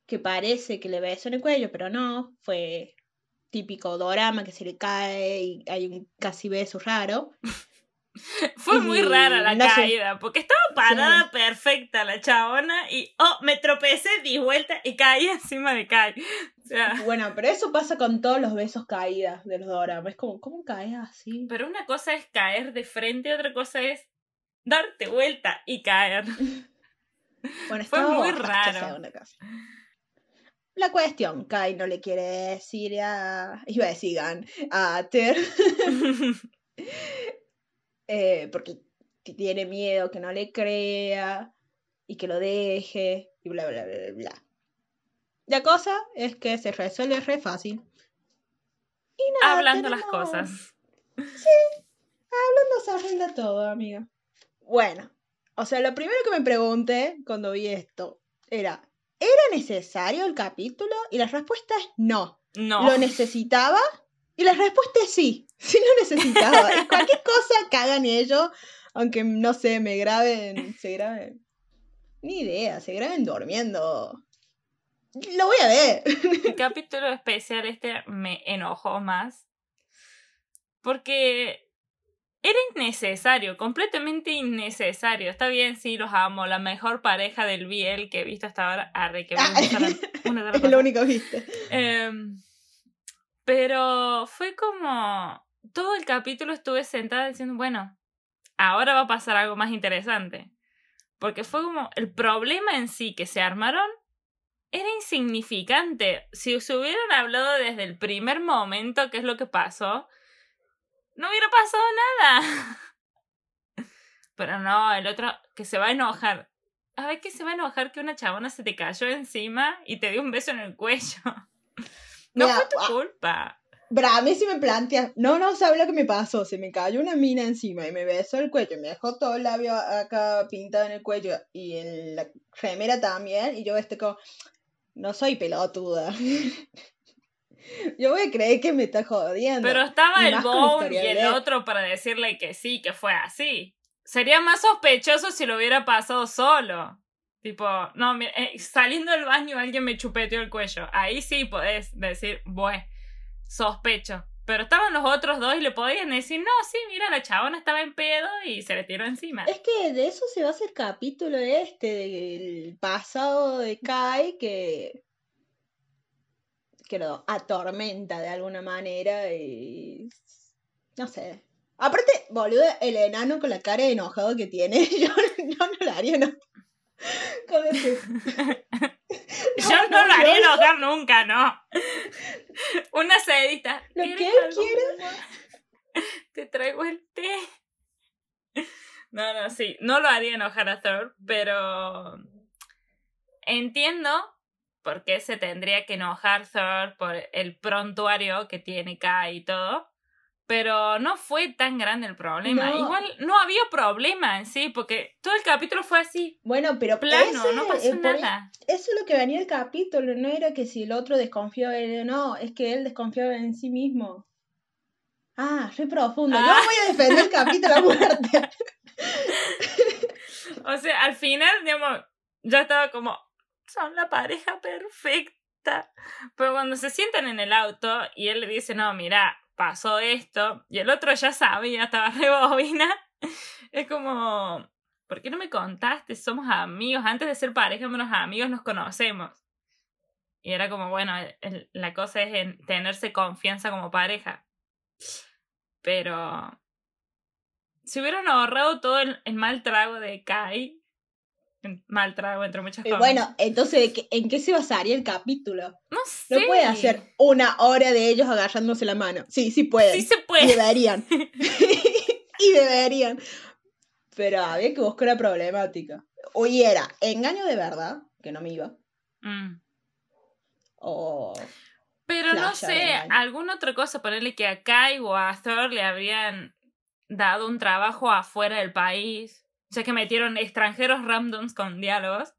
que parece que le besó en el cuello, pero no, fue típico dorama que se le cae y hay un casi beso raro. [LAUGHS] [LAUGHS] Fue muy rara la no sé. caída, porque estaba parada perfecta la chabona y, oh, me tropecé, di vuelta y caí encima de Kai. [LAUGHS] O sea, Bueno, pero eso pasa con todos los besos caídas de los doramas. Es como, ¿cómo caes así? pero una cosa es caer de frente, otra cosa es darte vuelta y caer. [LAUGHS] Bueno, Fue muy raro. La cuestión, Kai no le quiere decir a. Iba a decir Gan, a Ter, eh, porque tiene miedo que no le crea y que lo deje y bla, bla, bla, bla. La cosa es que se resuelve re fácil. Y nada, Hablando las tenemos- cosas. Hablando se arregla todo, amiga. Bueno, o sea, lo primero que me pregunté cuando vi esto era, ¿era necesario el capítulo? Y la respuesta es no. No. ¿Lo necesitaba? Y la respuesta es sí, [LAUGHS] sí lo necesitaba. [LAUGHS] Cualquier cosa que hagan ellos, aunque no sé, me graben, se graben. Ni idea, se graben durmiendo. Lo voy a ver. El [LAUGHS] capítulo especial este me enojó más. Porque era innecesario, completamente innecesario. Está bien, sí, los amo. La mejor pareja del BL que he visto hasta ahora. Arre, que Ah, una es lo único que viste. Em, pero fue como. Todo el capítulo estuve sentada diciendo, bueno, ahora va a pasar algo más interesante. Porque fue como. El problema en sí que se armaron era insignificante. Si se hubieran hablado desde el primer momento qué es lo que pasó, no hubiera pasado nada. [LAUGHS] Pero no, el otro que se va a enojar. A ver que se va a enojar que una chabona se te cayó encima y te dio un beso en el cuello. [LAUGHS] No Mira, fue tu ah, culpa. Pero a mí sí me plantea, no, no sabe lo que me pasó, se me cayó una mina encima y me besó el cuello, me dejó todo el labio acá pintado en el cuello y en la remera también, y yo este como, no soy pelotuda. [LAUGHS] yo voy a creer que me está jodiendo. Pero estaba el Bone y el otro para decirle que sí, que fue así. Sería más sospechoso si lo hubiera pasado solo. Tipo, no, mira, eh, saliendo del baño alguien me chupeteó el cuello. Ahí sí podés decir, bueno, sospecho. Pero estaban los otros dos y le podían decir, no, sí, mira, la chabona estaba en pedo y se le tiró encima. Es que de eso se va a hacer capítulo este, del pasado de Kai, que, que lo atormenta de alguna manera y... No sé. Aparte, boludo, el enano con la cara de enojado que tiene, [LAUGHS] yo, yo no lo haría, ¿no? [LAUGHS] Con ese... [LAUGHS] Yo no lo haría enojar nunca, no. Una sedita. Lo ¿Quieres que él? Te traigo el té. No, no, sí. No lo haría enojar a Thor, pero entiendo por qué se tendría que enojar Thor por el prontuario que tiene Kai y todo. Pero no fue tan grande el problema. No. Igual no había problema en sí, porque todo el capítulo fue así, Bueno, pero plano, no pasó nada. Eso es lo que venía el capítulo, no era que si el otro desconfiaba de él, no, es que él desconfiaba en sí mismo. Ah, re profundo. Yo Ah. voy a defender el capítulo a muerte. [LAUGHS] O sea, al final, digamos, ya estaba como, son la pareja perfecta. Pero cuando se sientan en el auto y él le dice, no, mira, pasó esto, y el otro ya sabía, estaba re bobina, es como, ¿por qué no me contaste? Somos amigos, antes de ser pareja, menos amigos, nos conocemos. Y era como, bueno, la cosa es en tenerse confianza como pareja. Pero si hubieran ahorrado todo el, el mal trago de Kai, mal trago entre muchas Y cosas. bueno, entonces, ¿de qué- ¿en qué se basaría el capítulo? no sé. No puede hacer una hora de ellos agarrándose la mano. Sí, sí pueden. Sí se Y puede. deberían. [LAUGHS] [LAUGHS] y deberían. Pero había que buscar una problemática. o y era engaño de verdad, que no me iba, Mm. o... Pero no sé, alguna otra cosa, ponerle que a Kai o a Thor le habrían dado un trabajo afuera del país. O sea, que metieron extranjeros randoms con diálogos.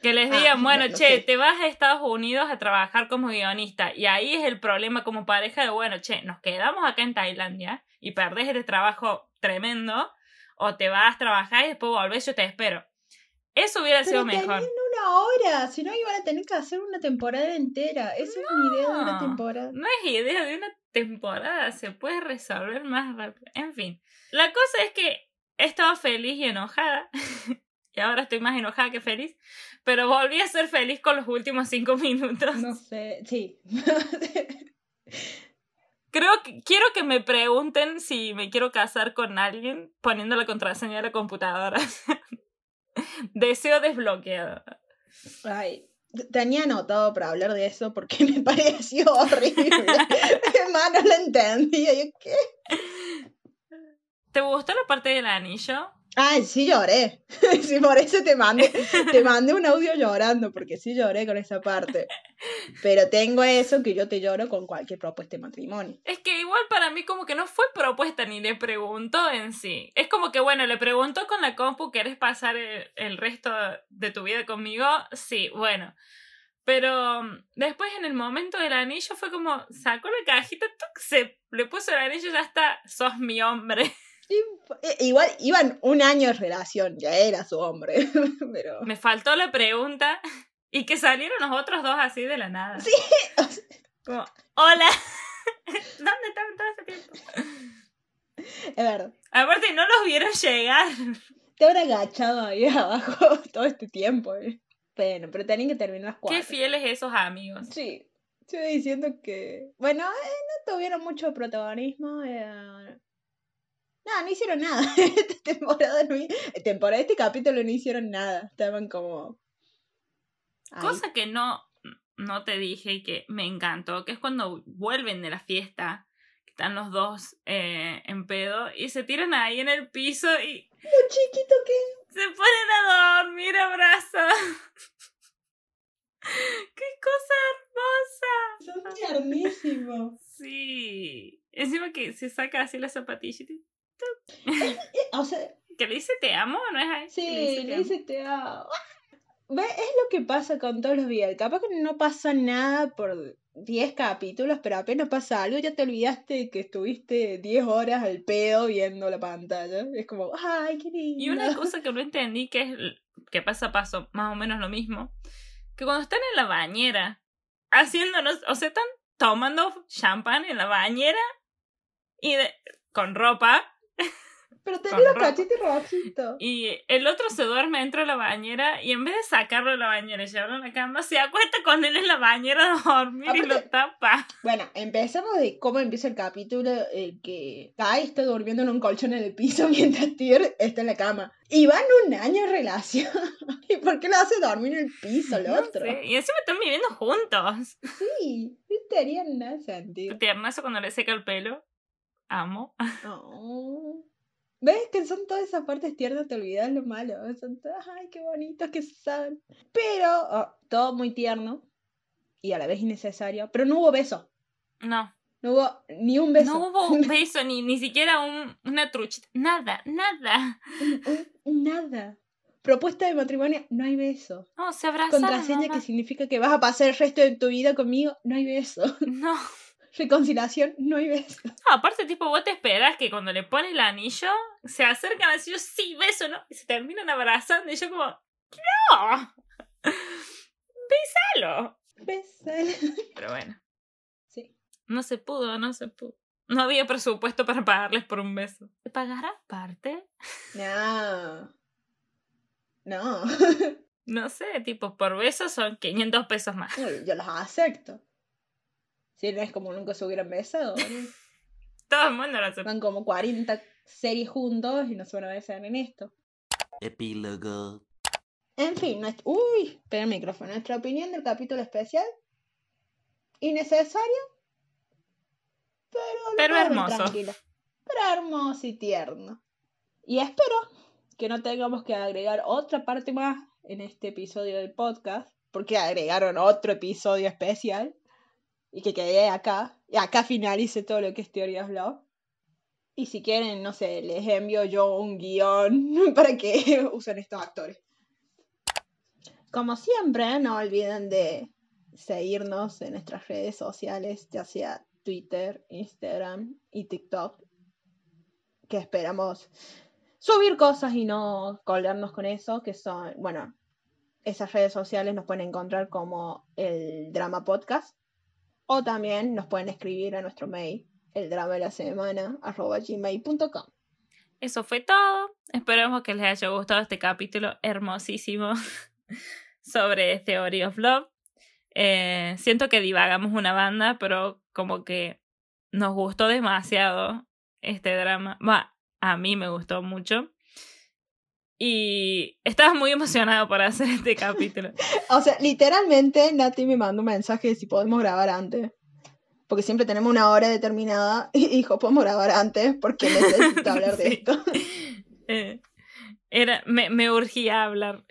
Que les Ah, digan, bueno, no che, sé. te vas a Estados Unidos a trabajar como guionista. Y ahí es el problema como pareja de, bueno, che, nos quedamos acá en Tailandia y perdés este trabajo tremendo. O te vas a trabajar y después volvés, yo te espero. Eso hubiera Pero sido mejor. una hora, si no iban a tener que hacer una temporada entera. Esa es mi idea de una No. temporada. No es idea de una temporada, se puede resolver más rápido. En fin, la cosa es que he estado feliz y enojada. [LAUGHS] y ahora estoy más enojada que feliz. Pero volví a ser feliz con los últimos cinco minutos. No sé, sí. Creo que quiero que me pregunten si me quiero casar con alguien poniendo la contraseña de la computadora. [LAUGHS] Deseo desbloqueado. Ay, tenía anotado para hablar de eso porque [LAUGHS] me pareció horrible. Además, no lo entendía. Yo, ¿qué? ¿Te gustó la parte del anillo? Ay, sí lloré. [LAUGHS] Sí, por eso te mandé, te [LAUGHS] mandé un audio llorando, porque sí lloré con esa parte. Pero tengo eso que yo te lloro con cualquier propuesta de matrimonio. Es que igual para mí como que no fue propuesta ni le preguntó en sí. Es como que, bueno, le preguntó con la compu, ¿querés pasar el, el resto de tu vida conmigo? Sí, bueno. Pero mm, después en el momento del anillo fue como, sacó la cajita, tuc, se le puso el anillo, ya está, sos mi hombre. I- Igual iban un año de relación, ya era su hombre. [LAUGHS] Pero. Me faltó la pregunta y que salieron los otros dos así de la nada. Sí, Como, hola. [LAUGHS] ¿Dónde estaban todo ese tiempo? es verdad. Aparte no los vieron llegar. Te habrá agachado ahí [LAUGHS] abajo todo este tiempo. eh. Bueno, pero tenían que terminar las Qué cuatro. fieles esos amigos. Sí, estoy diciendo que. Bueno, eh, no tuvieron mucho protagonismo. eh, No, hicieron nada. [LAUGHS] Esta temporada no. Temporada, este capítulo no hicieron nada. Estaban como. Cosa que no, no te dije y que me encantó, que es cuando vuelven de la fiesta, que están los dos eh, en pedo y se tiran ahí en el piso y Lo chiquito que. se ponen a dormir abrazados. [LAUGHS] ¡Qué cosa hermosa! Son tiernísimos. Sí. Encima que se saca así la zapatilla y [LAUGHS] O sea, que le dice te amo, ¿no es ahí? sí, Que te le dice te amo. Ve, es lo que pasa con todos los videos. Capaz que no pasa nada por 10 capítulos, pero apenas pasa algo, ya te olvidaste que estuviste 10 horas al pedo viendo la pantalla. Es como, ay, qué lindo. Y una cosa que no entendí, que es que pasa a paso más o menos lo mismo, que cuando están en la bañera, haciéndonos, o sea, están tomando champán en la bañera y de- con ropa, Pero tenés los ropa. cachetes rojitos. y el otro se duerme dentro de la bañera y en vez de sacarlo de la bañera y llevarlo a la cama, se acuesta con él en la bañera a dormir y lo Aparte- tapa. Bueno, empezamos de cómo empieza el capítulo, el que Kai está durmiendo en un colchón en el piso [LAUGHS] mientras Tyr está en la cama. Y van un año en relación. [LAUGHS] ¿Y por qué lo hace dormir en el piso el No otro? sé, Y encima están viviendo juntos. Sí, no tenía nada sentido. Tiernazo cuando le seca el pelo. Amo. Oh. ¿Ves que son todas esas partes tiernas? Te olvidas lo malo. Son todas, ay, qué bonitos que son. Pero, oh, todo muy tierno y a la vez innecesario. Pero no hubo beso. No. No hubo ni un beso. No hubo [LAUGHS] un beso, ni, ni siquiera un, una truchita. Nada, nada. Un- un- nada. Propuesta de matrimonio, no hay beso. No, se abrazaron. Contraseña nomás. que significa que vas a pasar el resto de tu vida conmigo, no hay beso. No. [LAUGHS] Reconciliación, no hay beso. No, aparte, tipo, vos te esperas que cuando le pones el anillo, se acercan así, yo, sí, beso, ¿no? Y se terminan abrazando y yo como, ¡No! ¡Bésalo! Beso. Pero bueno, Sí. no se pudo, no se pudo. No había presupuesto para pagarles por un beso. ¿Te pagará aparte? No. No. No sé, tipo, por beso son 500 pesos más. Yo los acepto. Si no es como nunca se hubieran besado. [LAUGHS] ¿no? Todo el mundo lo hace. Van como 40 series juntos y no se van a besar en esto. Epílogo. En fin, nuestra... uy, espera el micrófono. Nuestra opinión del capítulo especial. Innecesario. Pero, Pero hermoso. tranquilo. Pero hermoso y tierno. Y espero que no tengamos que agregar otra parte más en este episodio del podcast, porque agregaron otro episodio especial y que quede acá. Y acá finalice todo lo que es Teorías Love. Y si quieren, no sé, les envío yo un guion [LAUGHS] para que [LAUGHS] usen estos actores. Como siempre, no olviden de seguirnos en nuestras redes sociales, ya sea Twitter, Instagram y TikTok, que esperamos subir cosas y no colgarnos con eso, que son, bueno, esas redes sociales nos pueden encontrar como el Drama Podcast o también nos pueden escribir a nuestro mail, el drama de la semana, gmail.com. Eso fue todo. Esperamos que les haya gustado este capítulo hermosísimo [LAUGHS] sobre Theory of Love. Eh, siento que divagamos una banda, pero como que nos gustó demasiado este drama. Va, a mí me gustó mucho. Y estaba muy emocionado por hacer este capítulo. [LAUGHS] O sea, literalmente Nati me mandó un mensaje de si podemos grabar antes. Porque siempre tenemos una hora determinada [LAUGHS] y dijo, podemos grabar antes porque necesito [LAUGHS] hablar de Sí. esto. Eh, era, me, me urgía hablar.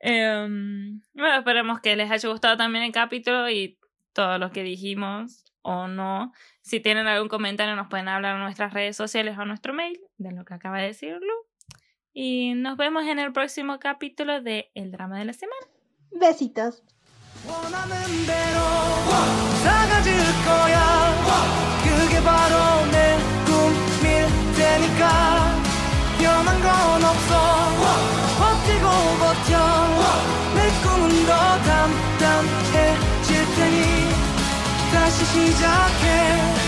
Em, bueno, esperemos que les haya gustado también el capítulo y todo lo que dijimos o no. Si tienen algún comentario nos pueden hablar en nuestras redes sociales o a nuestro mail de lo que acaba de decirlo. Y nos vemos en el próximo capítulo de El Drama de la Semana. Besitos. 원하는 대로 사가질 거야 그게 바로 내 꿈일 테니까 변한 건 없어 버티고 버텨 내 꿈은 더 담담해질 테니 다시 시작해